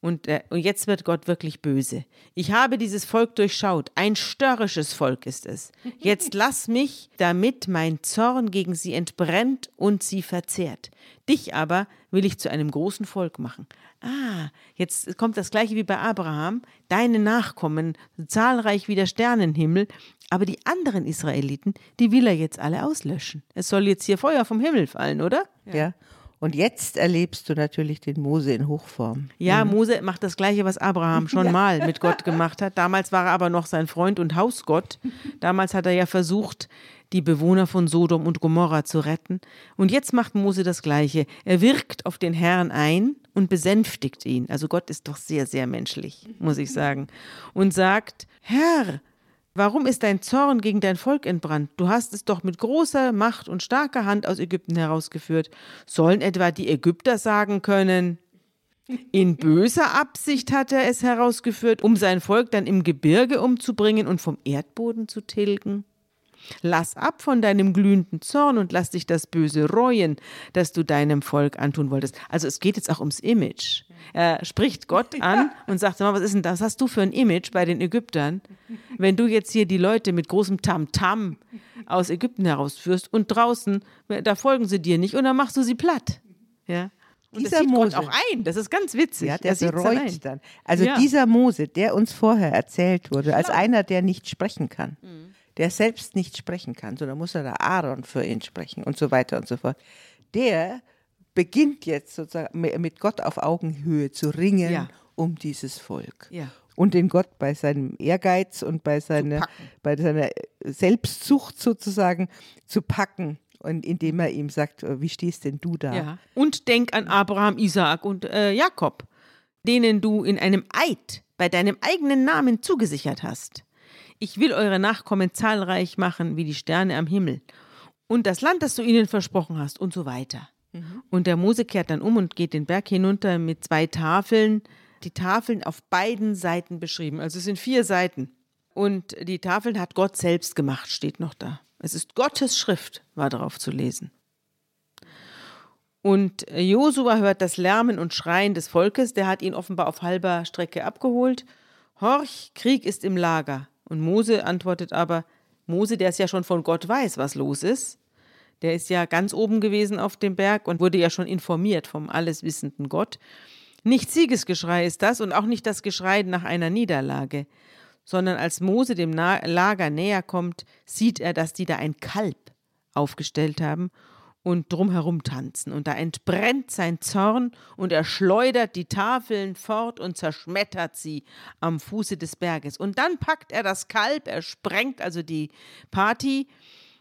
[SPEAKER 3] Und, äh, und jetzt wird Gott wirklich böse. Ich habe dieses Volk durchschaut. Ein störrisches Volk ist es. Jetzt lass mich, damit mein Zorn gegen sie entbrennt und sie verzehrt. Dich aber will ich zu einem großen Volk machen. Ah, jetzt kommt das gleiche wie bei Abraham. Deine Nachkommen, zahlreich wie der Sternenhimmel. Aber die anderen Israeliten, die will er jetzt alle auslöschen. Es soll jetzt hier Feuer vom Himmel fallen, oder?
[SPEAKER 2] Ja. Und jetzt erlebst du natürlich den Mose in Hochform.
[SPEAKER 3] Ja, Mose macht das Gleiche, was Abraham schon mal mit Gott gemacht hat. Damals war er aber noch sein Freund und Hausgott. Damals hat er ja versucht, die Bewohner von Sodom und Gomorra zu retten. Und jetzt macht Mose das Gleiche. Er wirkt auf den Herrn ein und besänftigt ihn. Also Gott ist doch sehr, sehr menschlich, muss ich sagen. Und sagt, Herr, Warum ist dein Zorn gegen dein Volk entbrannt? Du hast es doch mit großer Macht und starker Hand aus Ägypten herausgeführt. Sollen etwa die Ägypter sagen können, in böser Absicht hat er es herausgeführt, um sein Volk dann im Gebirge umzubringen und vom Erdboden zu tilgen? Lass ab von deinem glühenden Zorn und lass dich das Böse reuen, das du deinem Volk antun wolltest. Also es geht jetzt auch ums Image. Er spricht Gott an und sagt, was ist denn das? Hast du für ein Image bei den Ägyptern? Wenn du jetzt hier die Leute mit großem Tamtam aus Ägypten herausführst und draußen, da folgen sie dir nicht und dann machst du sie platt. Ja. Und
[SPEAKER 2] Dieser Mose-
[SPEAKER 3] auch ein. Das ist ganz witzig.
[SPEAKER 2] Ja, der
[SPEAKER 3] Er
[SPEAKER 2] bereut dann. Also
[SPEAKER 3] Ja.
[SPEAKER 2] dieser Mose, der uns vorher erzählt wurde, als einer, der nicht sprechen kann,
[SPEAKER 3] Mhm.
[SPEAKER 2] Der selbst nicht sprechen kann, sondern muss er der Aaron für ihn sprechen und so weiter und so fort, der beginnt jetzt sozusagen mi- mit Gott auf Augenhöhe zu ringen
[SPEAKER 3] Ja.
[SPEAKER 2] um dieses Volk.
[SPEAKER 3] Ja.
[SPEAKER 2] Und den Gott bei seinem Ehrgeiz und bei seiner, bei seiner Selbstsucht sozusagen zu packen. Und indem er ihm sagt, wie stehst denn du da?
[SPEAKER 3] Ja. Und denk an Abraham, Isaak und äh, Jakob, denen du in einem Eid bei deinem eigenen Namen zugesichert hast. Ich will eure Nachkommen zahlreich machen wie die Sterne am Himmel. Und das Land, das du ihnen versprochen hast, und so weiter. Und der Mose kehrt dann um und geht den Berg hinunter mit zwei Tafeln. Die Tafeln auf beiden Seiten beschrieben. Also es sind vier Seiten. Und die Tafeln hat Gott selbst gemacht, steht noch da. Es ist Gottes Schrift, war darauf zu lesen. Und Josua hört das Lärmen und Schreien des Volkes, der hat ihn offenbar auf halber Strecke abgeholt. Horch, Krieg ist im Lager. Und Mose antwortet aber, Mose, der es ja schon von Gott weiß, was los ist, Der ist ja ganz oben gewesen auf dem Berg und wurde ja schon informiert vom alleswissenden Gott. Nicht Siegesgeschrei ist das und auch nicht das Geschrei nach einer Niederlage, sondern als Mose dem Lager näher kommt, sieht er, dass die da ein Kalb aufgestellt haben und drumherum tanzen. Und da entbrennt sein Zorn und er schleudert die Tafeln fort und zerschmettert sie am Fuße des Berges. Und dann packt er das Kalb, er sprengt also die Party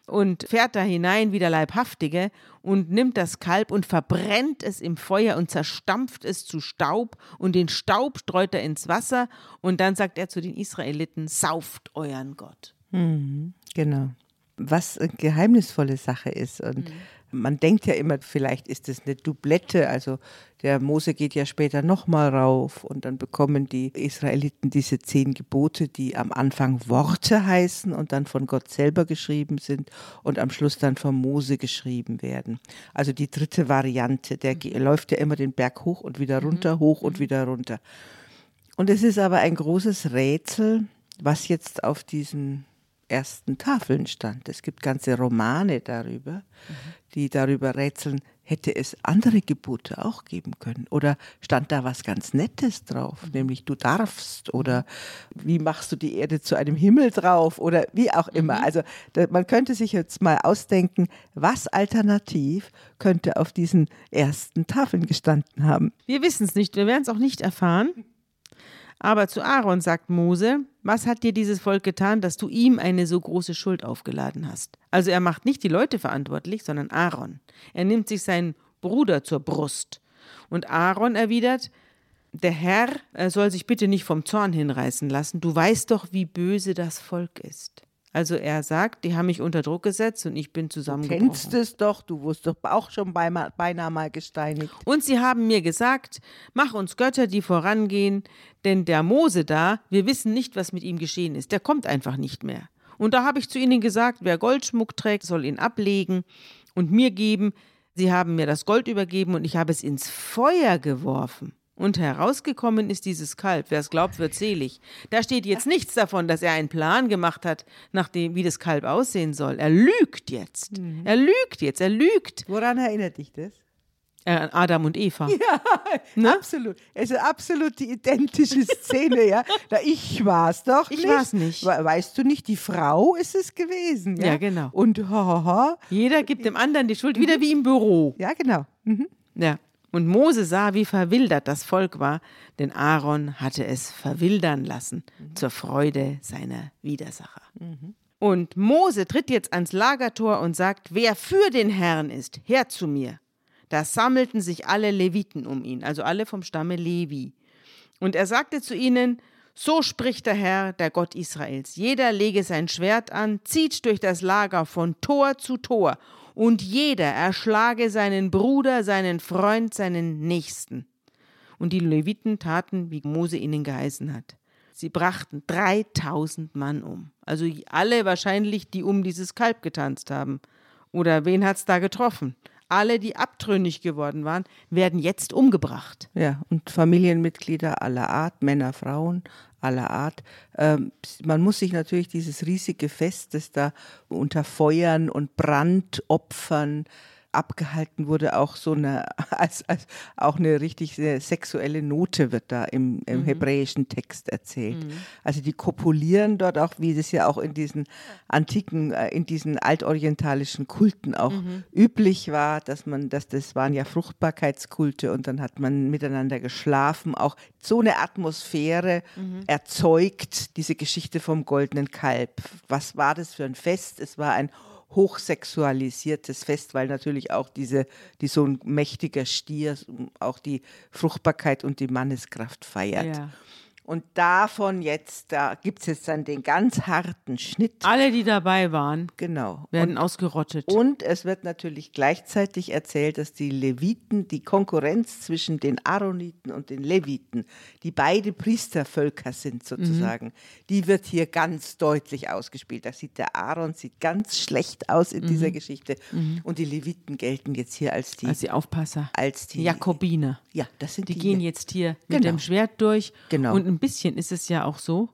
[SPEAKER 3] und fährt da hinein wie der Leibhaftige und nimmt das Kalb und verbrennt es im Feuer und zerstampft es zu Staub und den Staub streut er ins Wasser und dann sagt er zu den Israeliten, sauft euren Gott.
[SPEAKER 2] Mhm, genau. Was eine geheimnisvolle Sache ist und mhm man denkt ja immer, vielleicht ist es eine Doublette. Also der Mose geht ja später nochmal rauf und dann bekommen die Israeliten diese zehn Gebote, die am Anfang Worte heißen und dann von Gott selber geschrieben sind und am Schluss dann von Mose geschrieben werden. Also die dritte Variante, der läuft ja immer den Berg hoch und wieder runter, mhm. hoch und wieder runter. Und es ist aber ein großes Rätsel, was jetzt auf diesen ersten Tafeln stand. Es gibt ganze Romane darüber, mhm. die darüber rätseln, hätte es andere Gebote auch geben können? Oder stand da was ganz Nettes drauf, mhm. nämlich du darfst oder wie machst du die Erde zu einem Himmel drauf oder wie auch immer. Mhm. Also da, man könnte sich jetzt mal ausdenken, was alternativ könnte auf diesen ersten Tafeln gestanden haben.
[SPEAKER 3] Wir wissen es nicht, wir werden es auch nicht erfahren. Aber zu Aaron sagt Mose, was hat dir dieses Volk getan, dass du ihm eine so große Schuld aufgeladen hast? Also er macht nicht die Leute verantwortlich, sondern Aaron. Er nimmt sich seinen Bruder zur Brust. Und Aaron erwidert, der Herr soll sich bitte nicht vom Zorn hinreißen lassen, du weißt doch, wie böse das Volk ist. Also er sagt, die haben mich unter Druck gesetzt und ich bin zusammengebrochen.
[SPEAKER 2] Du kennst es doch, du wurdest doch auch schon beinahe mal gesteinigt.
[SPEAKER 3] Und sie haben mir gesagt, mach uns Götter, die vorangehen, denn der Mose da, wir wissen nicht, was mit ihm geschehen ist, der kommt einfach nicht mehr. Und da habe ich zu ihnen gesagt, wer Goldschmuck trägt, soll ihn ablegen und mir geben. Sie haben mir das Gold übergeben und ich habe es ins Feuer geworfen. Und herausgekommen ist dieses Kalb. Wer es glaubt, wird selig. Da steht jetzt nichts davon, dass er einen Plan gemacht hat, nach dem, wie das Kalb aussehen soll. Er lügt jetzt. Mhm. Er lügt jetzt. Er lügt.
[SPEAKER 2] Woran erinnert dich das?
[SPEAKER 3] Äh, Adam und Eva.
[SPEAKER 2] Ja, ne? absolut. Es ist absolut die identische Szene, ja. Da ich war es doch
[SPEAKER 3] ich nicht. Ich war es nicht.
[SPEAKER 2] Weißt du nicht, die Frau ist es gewesen. Ja,
[SPEAKER 3] ja genau.
[SPEAKER 2] Und ha, ha, ha.
[SPEAKER 3] Jeder gibt dem anderen die Schuld, wieder wie im Büro.
[SPEAKER 2] Ja, genau. Mhm.
[SPEAKER 3] Ja. Und Mose sah, wie verwildert das Volk war, denn Aaron hatte es verwildern lassen mhm. zur Freude seiner Widersacher. Mhm. Und Mose tritt jetzt ans Lagertor und sagt, wer für den Herrn ist, her zu mir. Da sammelten sich alle Leviten um ihn, also alle vom Stamme Levi. Und er sagte zu ihnen, so spricht der Herr, der Gott Israels. Jeder lege sein Schwert an, zieht durch das Lager von Tor zu Tor und jeder erschlage seinen Bruder, seinen Freund, seinen Nächsten. Und die Leviten taten, wie Mose ihnen geheißen hat. Sie brachten 3000 Mann um. Also alle wahrscheinlich, die um dieses Kalb getanzt haben. Oder wen hat's da getroffen? Alle, die abtrünnig geworden waren, werden jetzt umgebracht.
[SPEAKER 2] Ja, und Familienmitglieder aller Art, Männer, Frauen, aller Art. Ähm, man muss sich natürlich dieses riesige Fest, das da unter Feuern und Brandopfern abgehalten wurde, auch so eine, als, als auch eine richtig sexuelle Note wird da im, im mhm. hebräischen Text erzählt. Mhm. Also die kopulieren dort auch, wie es ja auch in diesen antiken, äh, in diesen altorientalischen Kulten auch mhm. üblich war, dass man, dass das waren ja Fruchtbarkeitskulte und dann hat man miteinander geschlafen, auch so eine Atmosphäre mhm. erzeugt, diese Geschichte vom goldenen Kalb. Was war das für ein Fest? Es war ein hochsexualisiertes Fest, weil natürlich auch diese, die so ein mächtiger Stier auch die Fruchtbarkeit und die Manneskraft feiert. Ja. Und davon jetzt, da gibt es jetzt dann den ganz harten Schnitt.
[SPEAKER 3] Alle, die dabei waren,
[SPEAKER 2] genau.
[SPEAKER 3] werden und, ausgerottet.
[SPEAKER 2] Und es wird natürlich gleichzeitig erzählt, dass die Leviten, die Konkurrenz zwischen den Aaroniten und den Leviten, die beide Priestervölker sind sozusagen, mhm. die wird hier ganz deutlich ausgespielt. Da sieht der Aaron sieht ganz schlecht aus in mhm. dieser Geschichte. Mhm. Und die Leviten gelten jetzt hier als die,
[SPEAKER 3] als die Aufpasser,
[SPEAKER 2] als die
[SPEAKER 3] Jakobiner.
[SPEAKER 2] Ja, das sind
[SPEAKER 3] die. Die gehen jetzt hier mit genau. dem Schwert durch.
[SPEAKER 2] Genau.
[SPEAKER 3] Und ein bisschen ist es ja auch so,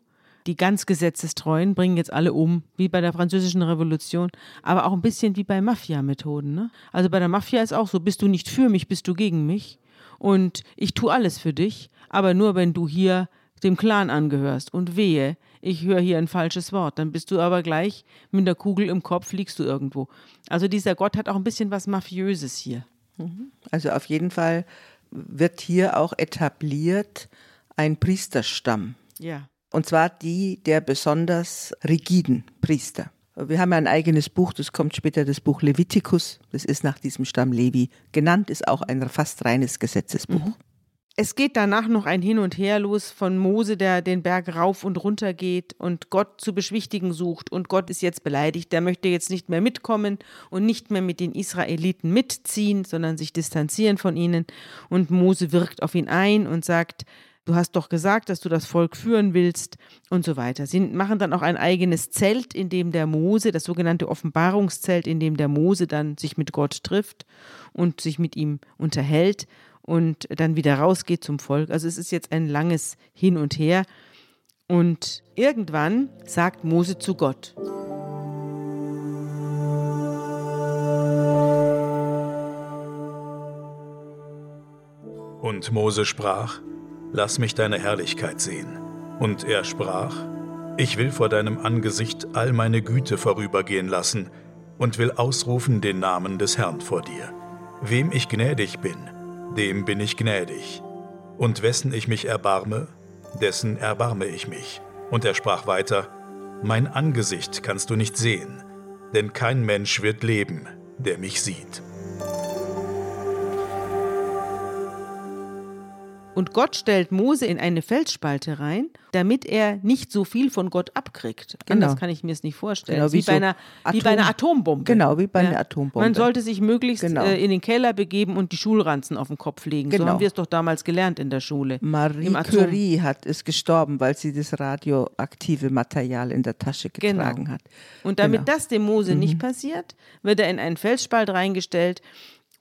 [SPEAKER 3] die ganz Gesetzestreuen bringen jetzt alle um, wie bei der französischen Revolution, aber auch ein bisschen wie bei Mafia-Methoden. Ne? Also bei der Mafia ist auch so, bist du nicht für mich, bist du gegen mich. Und ich tue alles für dich, aber nur wenn du hier dem Clan angehörst. Und wehe, ich höre hier ein falsches Wort, dann bist du aber gleich mit der Kugel im Kopf, liegst du irgendwo. Also dieser Gott hat auch ein bisschen was Mafiöses hier.
[SPEAKER 2] Also auf jeden Fall wird hier auch etabliert ein Priesterstamm.
[SPEAKER 3] Ja.
[SPEAKER 2] Und zwar die der besonders rigiden Priester. Wir haben ja ein eigenes Buch, das kommt später, das Buch Levitikus. Das ist nach diesem Stamm Levi genannt, ist auch ein fast reines Gesetzesbuch. Mhm.
[SPEAKER 3] Es geht danach noch ein Hin und Her los von Mose, der den Berg rauf und runter geht und Gott zu beschwichtigen sucht. Und Gott ist jetzt beleidigt, der möchte jetzt nicht mehr mitkommen und nicht mehr mit den Israeliten mitziehen, sondern sich distanzieren von ihnen. Und Mose wirkt auf ihn ein und sagt, du hast doch gesagt, dass du das Volk führen willst und so weiter. Sie machen dann auch ein eigenes Zelt, in dem der Mose, das sogenannte Offenbarungszelt, in dem der Mose dann sich mit Gott trifft und sich mit ihm unterhält und dann wieder rausgeht zum Volk. Also es ist jetzt ein langes Hin und Her. Und irgendwann sagt Mose zu Gott.
[SPEAKER 1] Und Mose sprach, Lass mich deine Herrlichkeit sehen. Und er sprach, Ich will vor deinem Angesicht all meine Güte vorübergehen lassen und will ausrufen den Namen des Herrn vor dir. Wem ich gnädig bin, dem bin ich gnädig. Und wessen ich mich erbarme, dessen erbarme ich mich. Und er sprach weiter, Mein Angesicht kannst du nicht sehen, denn kein Mensch wird leben, der mich sieht.
[SPEAKER 3] Und Gott stellt Mose in eine Felsspalte rein, damit er nicht so viel von Gott abkriegt.
[SPEAKER 2] Genau.
[SPEAKER 3] Anders kann ich mir es nicht vorstellen.
[SPEAKER 2] Genau,
[SPEAKER 3] wie,
[SPEAKER 2] wie
[SPEAKER 3] bei
[SPEAKER 2] so
[SPEAKER 3] einer, wie
[SPEAKER 2] Atom-
[SPEAKER 3] bei einer Atombombe.
[SPEAKER 2] Genau, wie bei einer Atombombe.
[SPEAKER 3] Man sollte sich möglichst
[SPEAKER 2] Genau.
[SPEAKER 3] äh, in den Keller begeben und die Schulranzen auf den Kopf legen. So
[SPEAKER 2] Genau.
[SPEAKER 3] haben wir es doch damals gelernt in der Schule.
[SPEAKER 2] Marie Curie hat ist gestorben, weil sie das radioaktive Material in der Tasche getragen hat.
[SPEAKER 3] Und damit
[SPEAKER 2] Genau.
[SPEAKER 3] das dem Mose nicht passiert, wird er in einen Felsspalt reingestellt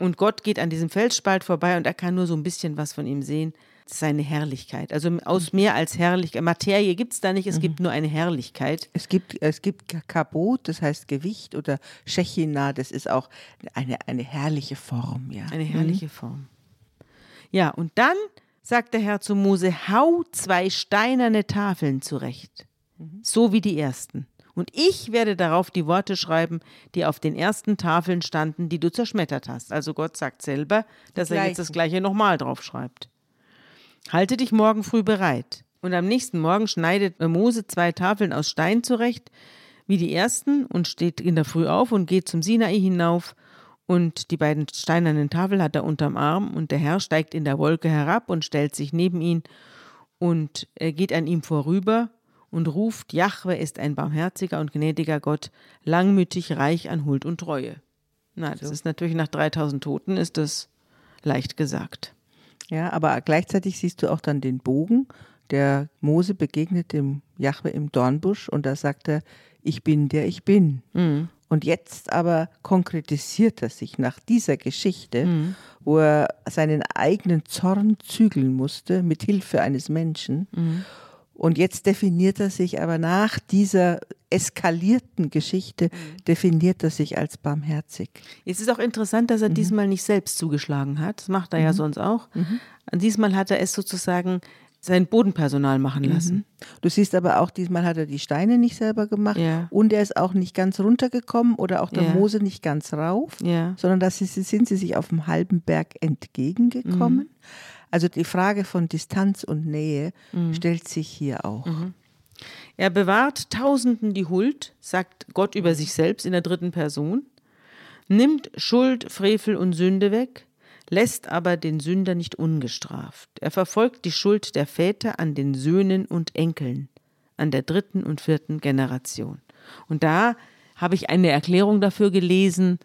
[SPEAKER 3] und Gott geht an diesem Felsspalt vorbei und er kann nur so ein bisschen was von ihm sehen. Seine Herrlichkeit. Also aus mehr als Herrlichkeit. Materie gibt es da nicht, es gibt nur eine Herrlichkeit.
[SPEAKER 2] Es gibt, es gibt Kabot, das heißt Gewicht, oder Shechina, das ist auch eine, eine herrliche Form. Ja.
[SPEAKER 3] Eine herrliche Form. Ja, und dann sagt der Herr zu Mose: Hau zwei steinerne Tafeln zurecht, so wie die ersten. Und ich werde darauf die Worte schreiben, die auf den ersten Tafeln standen, die du zerschmettert hast. Also Gott sagt selber, dass er jetzt das gleiche nochmal drauf schreibt. Halte dich morgen früh bereit. Und am nächsten Morgen schneidet Mose zwei Tafeln aus Stein zurecht, wie die ersten, und steht in der Früh auf und geht zum Sinai hinauf. Und die beiden steinernen Tafeln hat er unterm Arm. Und der Herr steigt in der Wolke herab und stellt sich neben ihn. Und er geht an ihm vorüber und ruft: Jahwe ist ein barmherziger und gnädiger Gott, langmütig, reich an Huld und Treue. Na, das ist natürlich nach 3000 Toten, ist das leicht gesagt.
[SPEAKER 2] Ja, aber gleichzeitig siehst du auch dann den Bogen. Der Mose begegnet dem Jahwe im Dornbusch und da sagt er, ich bin der ich bin. Und jetzt aber konkretisiert er sich nach dieser Geschichte, wo er seinen eigenen Zorn zügeln musste mit Hilfe eines Menschen. Und jetzt definiert er sich aber nach dieser eskalierten Geschichte, definiert er sich als barmherzig.
[SPEAKER 3] Es ist auch interessant, dass er diesmal nicht selbst zugeschlagen hat. Das macht er ja sonst auch. Und diesmal hat er es sozusagen sein Bodenpersonal machen lassen.
[SPEAKER 2] Du siehst aber auch, diesmal hat er die Steine nicht selber gemacht
[SPEAKER 3] Ja.
[SPEAKER 2] und er ist auch nicht ganz runtergekommen oder auch der
[SPEAKER 3] Ja.
[SPEAKER 2] Mose nicht ganz rauf,
[SPEAKER 3] Ja.
[SPEAKER 2] sondern da sie- sind sie sich auf dem halben Berg entgegengekommen. Also die Frage von Distanz und Nähe stellt sich hier auch.
[SPEAKER 3] Er bewahrt Tausenden die Huld, sagt Gott über sich selbst in der dritten Person, nimmt Schuld, Frevel und Sünde weg, lässt aber den Sünder nicht ungestraft. Er verfolgt die Schuld der Väter an den Söhnen und Enkeln, an der dritten und vierten Generation. Und da habe ich eine Erklärung dafür gelesen.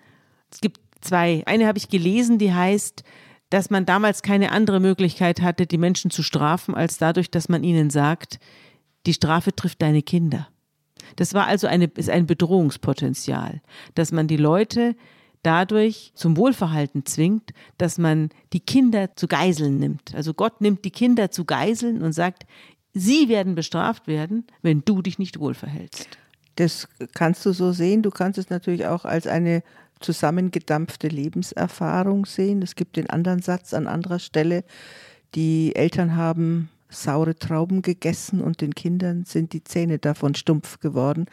[SPEAKER 3] Es gibt zwei. Eine habe ich gelesen, die heißt, dass man damals keine andere Möglichkeit hatte, die Menschen zu strafen, als dadurch, dass man ihnen sagt, die Strafe trifft deine Kinder. Das war also eine, ist ein Bedrohungspotenzial, dass man die Leute dadurch zum Wohlverhalten zwingt, dass man die Kinder zu Geiseln nimmt. Also Gott nimmt die Kinder zu Geiseln und sagt, sie werden bestraft werden, wenn du dich nicht wohl verhältst.
[SPEAKER 2] Das kannst du so sehen. Du kannst es natürlich auch als eine zusammengedampfte Lebenserfahrung sehen. Es gibt den anderen Satz an anderer Stelle. Die Eltern haben saure Trauben gegessen und den Kindern sind die Zähne davon stumpf geworden.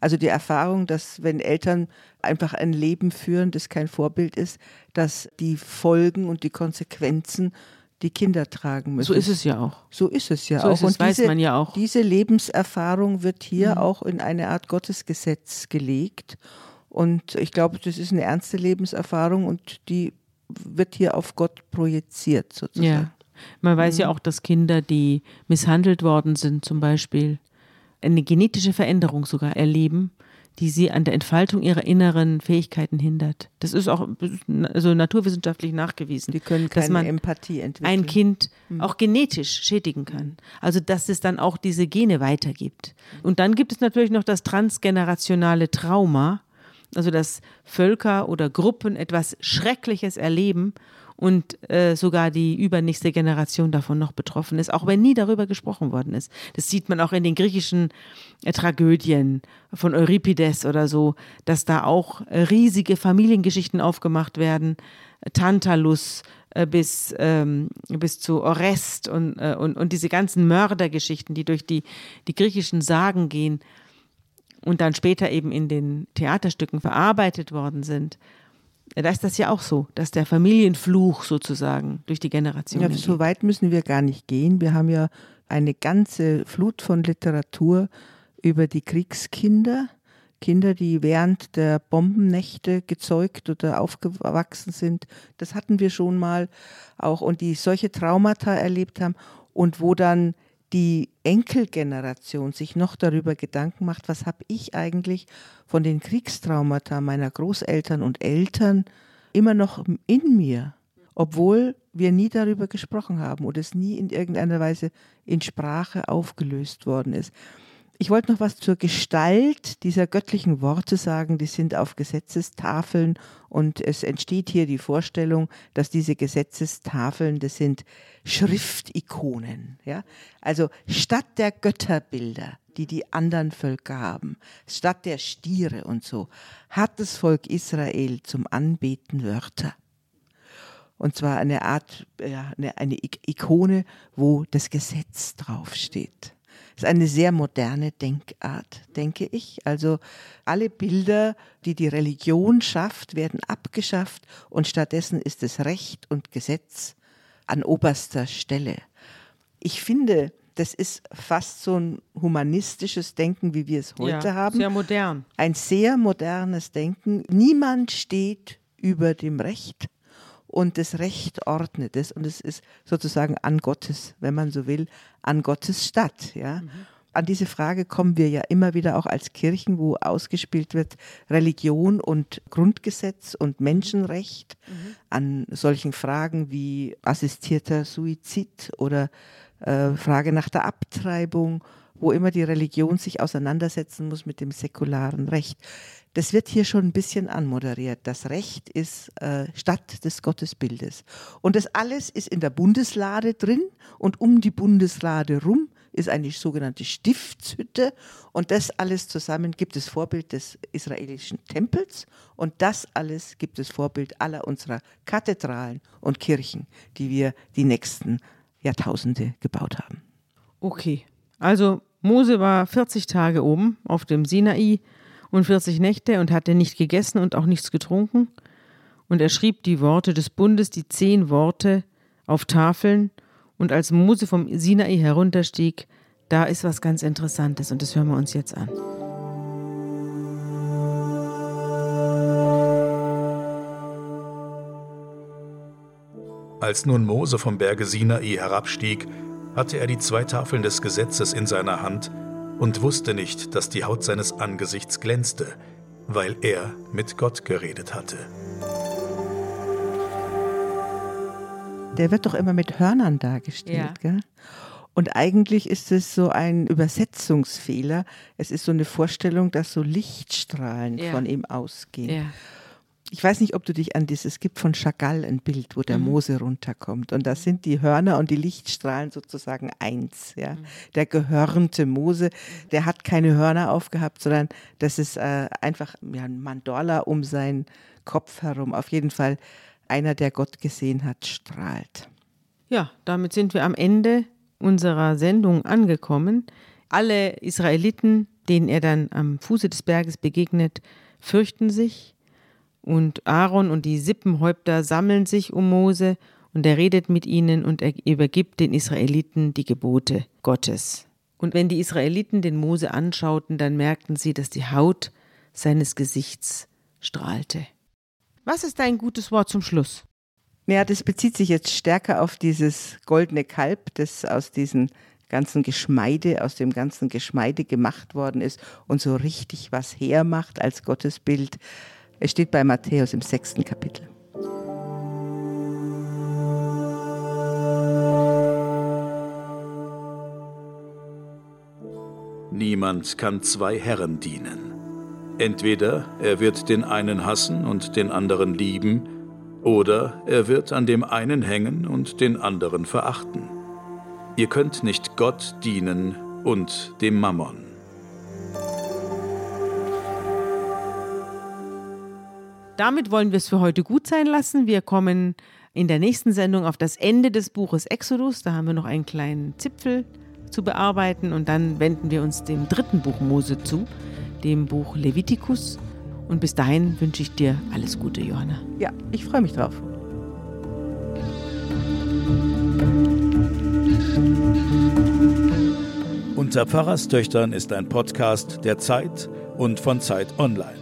[SPEAKER 2] Also die Erfahrung, dass wenn Eltern einfach ein Leben führen, das kein Vorbild ist, dass die Folgen und die Konsequenzen die Kinder tragen müssen.
[SPEAKER 3] So ist es ja auch.
[SPEAKER 2] So ist es ja
[SPEAKER 3] so
[SPEAKER 2] auch.
[SPEAKER 3] Es, und weiß man ja auch.
[SPEAKER 2] Diese Lebenserfahrung wird hier mhm. auch in eine Art Gottesgesetz gelegt. Und ich glaube, das ist eine ernste Lebenserfahrung und die wird hier auf Gott projiziert sozusagen.
[SPEAKER 3] Ja. Man weiß mhm. ja auch, dass Kinder, die misshandelt worden sind, zum Beispiel, eine genetische Veränderung sogar erleben, die sie an der Entfaltung ihrer inneren Fähigkeiten hindert. Das ist auch also naturwissenschaftlich nachgewiesen.
[SPEAKER 2] Die können keine dass man Empathie entwickeln.
[SPEAKER 3] Ein Kind mhm. auch genetisch schädigen kann. Also dass es dann auch diese Gene weitergibt. Und dann gibt es natürlich noch das transgenerationale Trauma, also dass Völker oder Gruppen etwas Schreckliches erleben und äh, sogar die übernächste Generation davon noch betroffen ist, auch wenn nie darüber gesprochen worden ist. Das sieht man auch in den griechischen äh, Tragödien von Euripides oder so, dass da auch äh, riesige Familiengeschichten aufgemacht werden. Tantalus äh, bis, ähm, bis zu Orest und, äh, und, und diese ganzen Mördergeschichten, die durch die, die griechischen Sagen gehen und dann später eben in den Theaterstücken verarbeitet worden sind da ist das ja auch so, dass der Familienfluch sozusagen durch die Generation.
[SPEAKER 2] Ja, so weit müssen wir gar nicht gehen. Wir haben ja eine ganze Flut von Literatur über die Kriegskinder. Kinder, die während der Bombennächte gezeugt oder aufgewachsen sind. Das hatten wir schon mal auch und die solche Traumata erlebt haben und wo dann die Enkelgeneration sich noch darüber Gedanken macht, was habe ich eigentlich von den Kriegstraumata meiner Großeltern und Eltern immer noch in mir, obwohl wir nie darüber gesprochen haben oder es nie in irgendeiner Weise in Sprache aufgelöst worden ist. Ich wollte noch was zur Gestalt dieser göttlichen Worte sagen. Die sind auf Gesetzestafeln und es entsteht hier die Vorstellung, dass diese Gesetzestafeln, das sind Schriftikonen. Ja? Also statt der Götterbilder, die die anderen Völker haben, statt der Stiere und so, hat das Volk Israel zum Anbeten Wörter. Und zwar eine Art, ja, eine, eine Ikone, wo das Gesetz draufsteht. Das ist eine sehr moderne Denkart, denke ich. Also alle Bilder, die die Religion schafft, werden abgeschafft und stattdessen ist es Recht und Gesetz an oberster Stelle. Ich finde, das ist fast so ein humanistisches Denken, wie wir es heute
[SPEAKER 3] ja,
[SPEAKER 2] haben.
[SPEAKER 3] Sehr modern.
[SPEAKER 2] Ein sehr modernes Denken. Niemand steht über dem Recht und das Recht ordnet es und es ist sozusagen an Gottes, wenn man so will, an Gottes Stadt. Ja? Mhm. An diese Frage kommen wir ja immer wieder auch als Kirchen, wo ausgespielt wird Religion und Grundgesetz und Menschenrecht mhm. an solchen Fragen wie assistierter Suizid oder äh, Frage nach der Abtreibung, wo immer die Religion sich auseinandersetzen muss mit dem säkularen Recht. Das wird hier schon ein bisschen anmoderiert. Das Recht ist äh, Stadt des Gottesbildes. Und das alles ist in der Bundeslade drin und um die Bundeslade rum ist eine sogenannte Stiftshütte und das alles zusammen gibt es Vorbild des israelischen Tempels und das alles gibt es Vorbild aller unserer Kathedralen und Kirchen, die wir die nächsten Jahrtausende gebaut haben.
[SPEAKER 3] Okay, also Mose war 40 Tage oben auf dem Sinai und 40 Nächte und hatte nicht gegessen und auch nichts getrunken. Und er schrieb die Worte des Bundes, die zehn Worte, auf Tafeln. Und als Mose vom Sinai herunterstieg, da ist was ganz Interessantes und das hören wir uns jetzt an.
[SPEAKER 1] Als nun Mose vom Berge Sinai herabstieg, hatte er die zwei Tafeln des Gesetzes in seiner Hand und wusste nicht, dass die Haut seines Angesichts glänzte, weil er mit Gott geredet hatte.
[SPEAKER 2] Der wird doch immer mit Hörnern dargestellt, ja. gell? Und eigentlich ist es so ein Übersetzungsfehler. Es ist so eine Vorstellung, dass so Lichtstrahlen ja. von ihm ausgehen. Ja. Ich weiß nicht, ob du dich an dieses, es gibt von Chagall ein Bild, wo der
[SPEAKER 3] Mhm.
[SPEAKER 2] Mose runterkommt. Und da sind die Hörner und die Lichtstrahlen sozusagen eins. Ja? Der gehörnte Mose, der hat keine Hörner aufgehabt, sondern das ist äh, einfach ja, ein Mandorla um seinen Kopf herum. Auf jeden Fall einer, der Gott gesehen hat, strahlt.
[SPEAKER 3] Ja, damit sind wir am Ende unserer Sendung angekommen. Alle Israeliten, denen er dann am Fuße des Berges begegnet, fürchten sich. Und Aaron und die Sippenhäupter sammeln sich um Mose und er redet mit ihnen und er übergibt den Israeliten die Gebote Gottes. Und wenn die Israeliten den Mose anschauten, dann merkten sie, dass die Haut seines Gesichts strahlte. Was ist dein gutes Wort zum Schluss?
[SPEAKER 2] Ja, das bezieht sich jetzt stärker auf dieses goldene Kalb, das aus diesen ganzen Geschmeide, aus dem ganzen Geschmeide gemacht worden ist und so richtig was hermacht als Gottesbild. Es steht bei Matthäus im sechsten Kapitel.
[SPEAKER 1] Niemand kann zwei Herren dienen. Entweder er wird den einen hassen und den anderen lieben, oder er wird an dem einen hängen und den anderen verachten. Ihr könnt nicht Gott dienen und dem Mammon.
[SPEAKER 3] Damit wollen wir es für heute gut sein lassen. Wir kommen in der nächsten Sendung auf das Ende des Buches Exodus. Da haben wir noch einen kleinen Zipfel zu bearbeiten und dann wenden wir uns dem dritten Buch Mose zu, dem Buch Levitikus. Und bis dahin wünsche ich dir alles Gute, Johanna.
[SPEAKER 2] Ja, ich freue mich drauf.
[SPEAKER 1] Unter Pfarrerstöchtern ist ein Podcast der Zeit und von Zeit Online.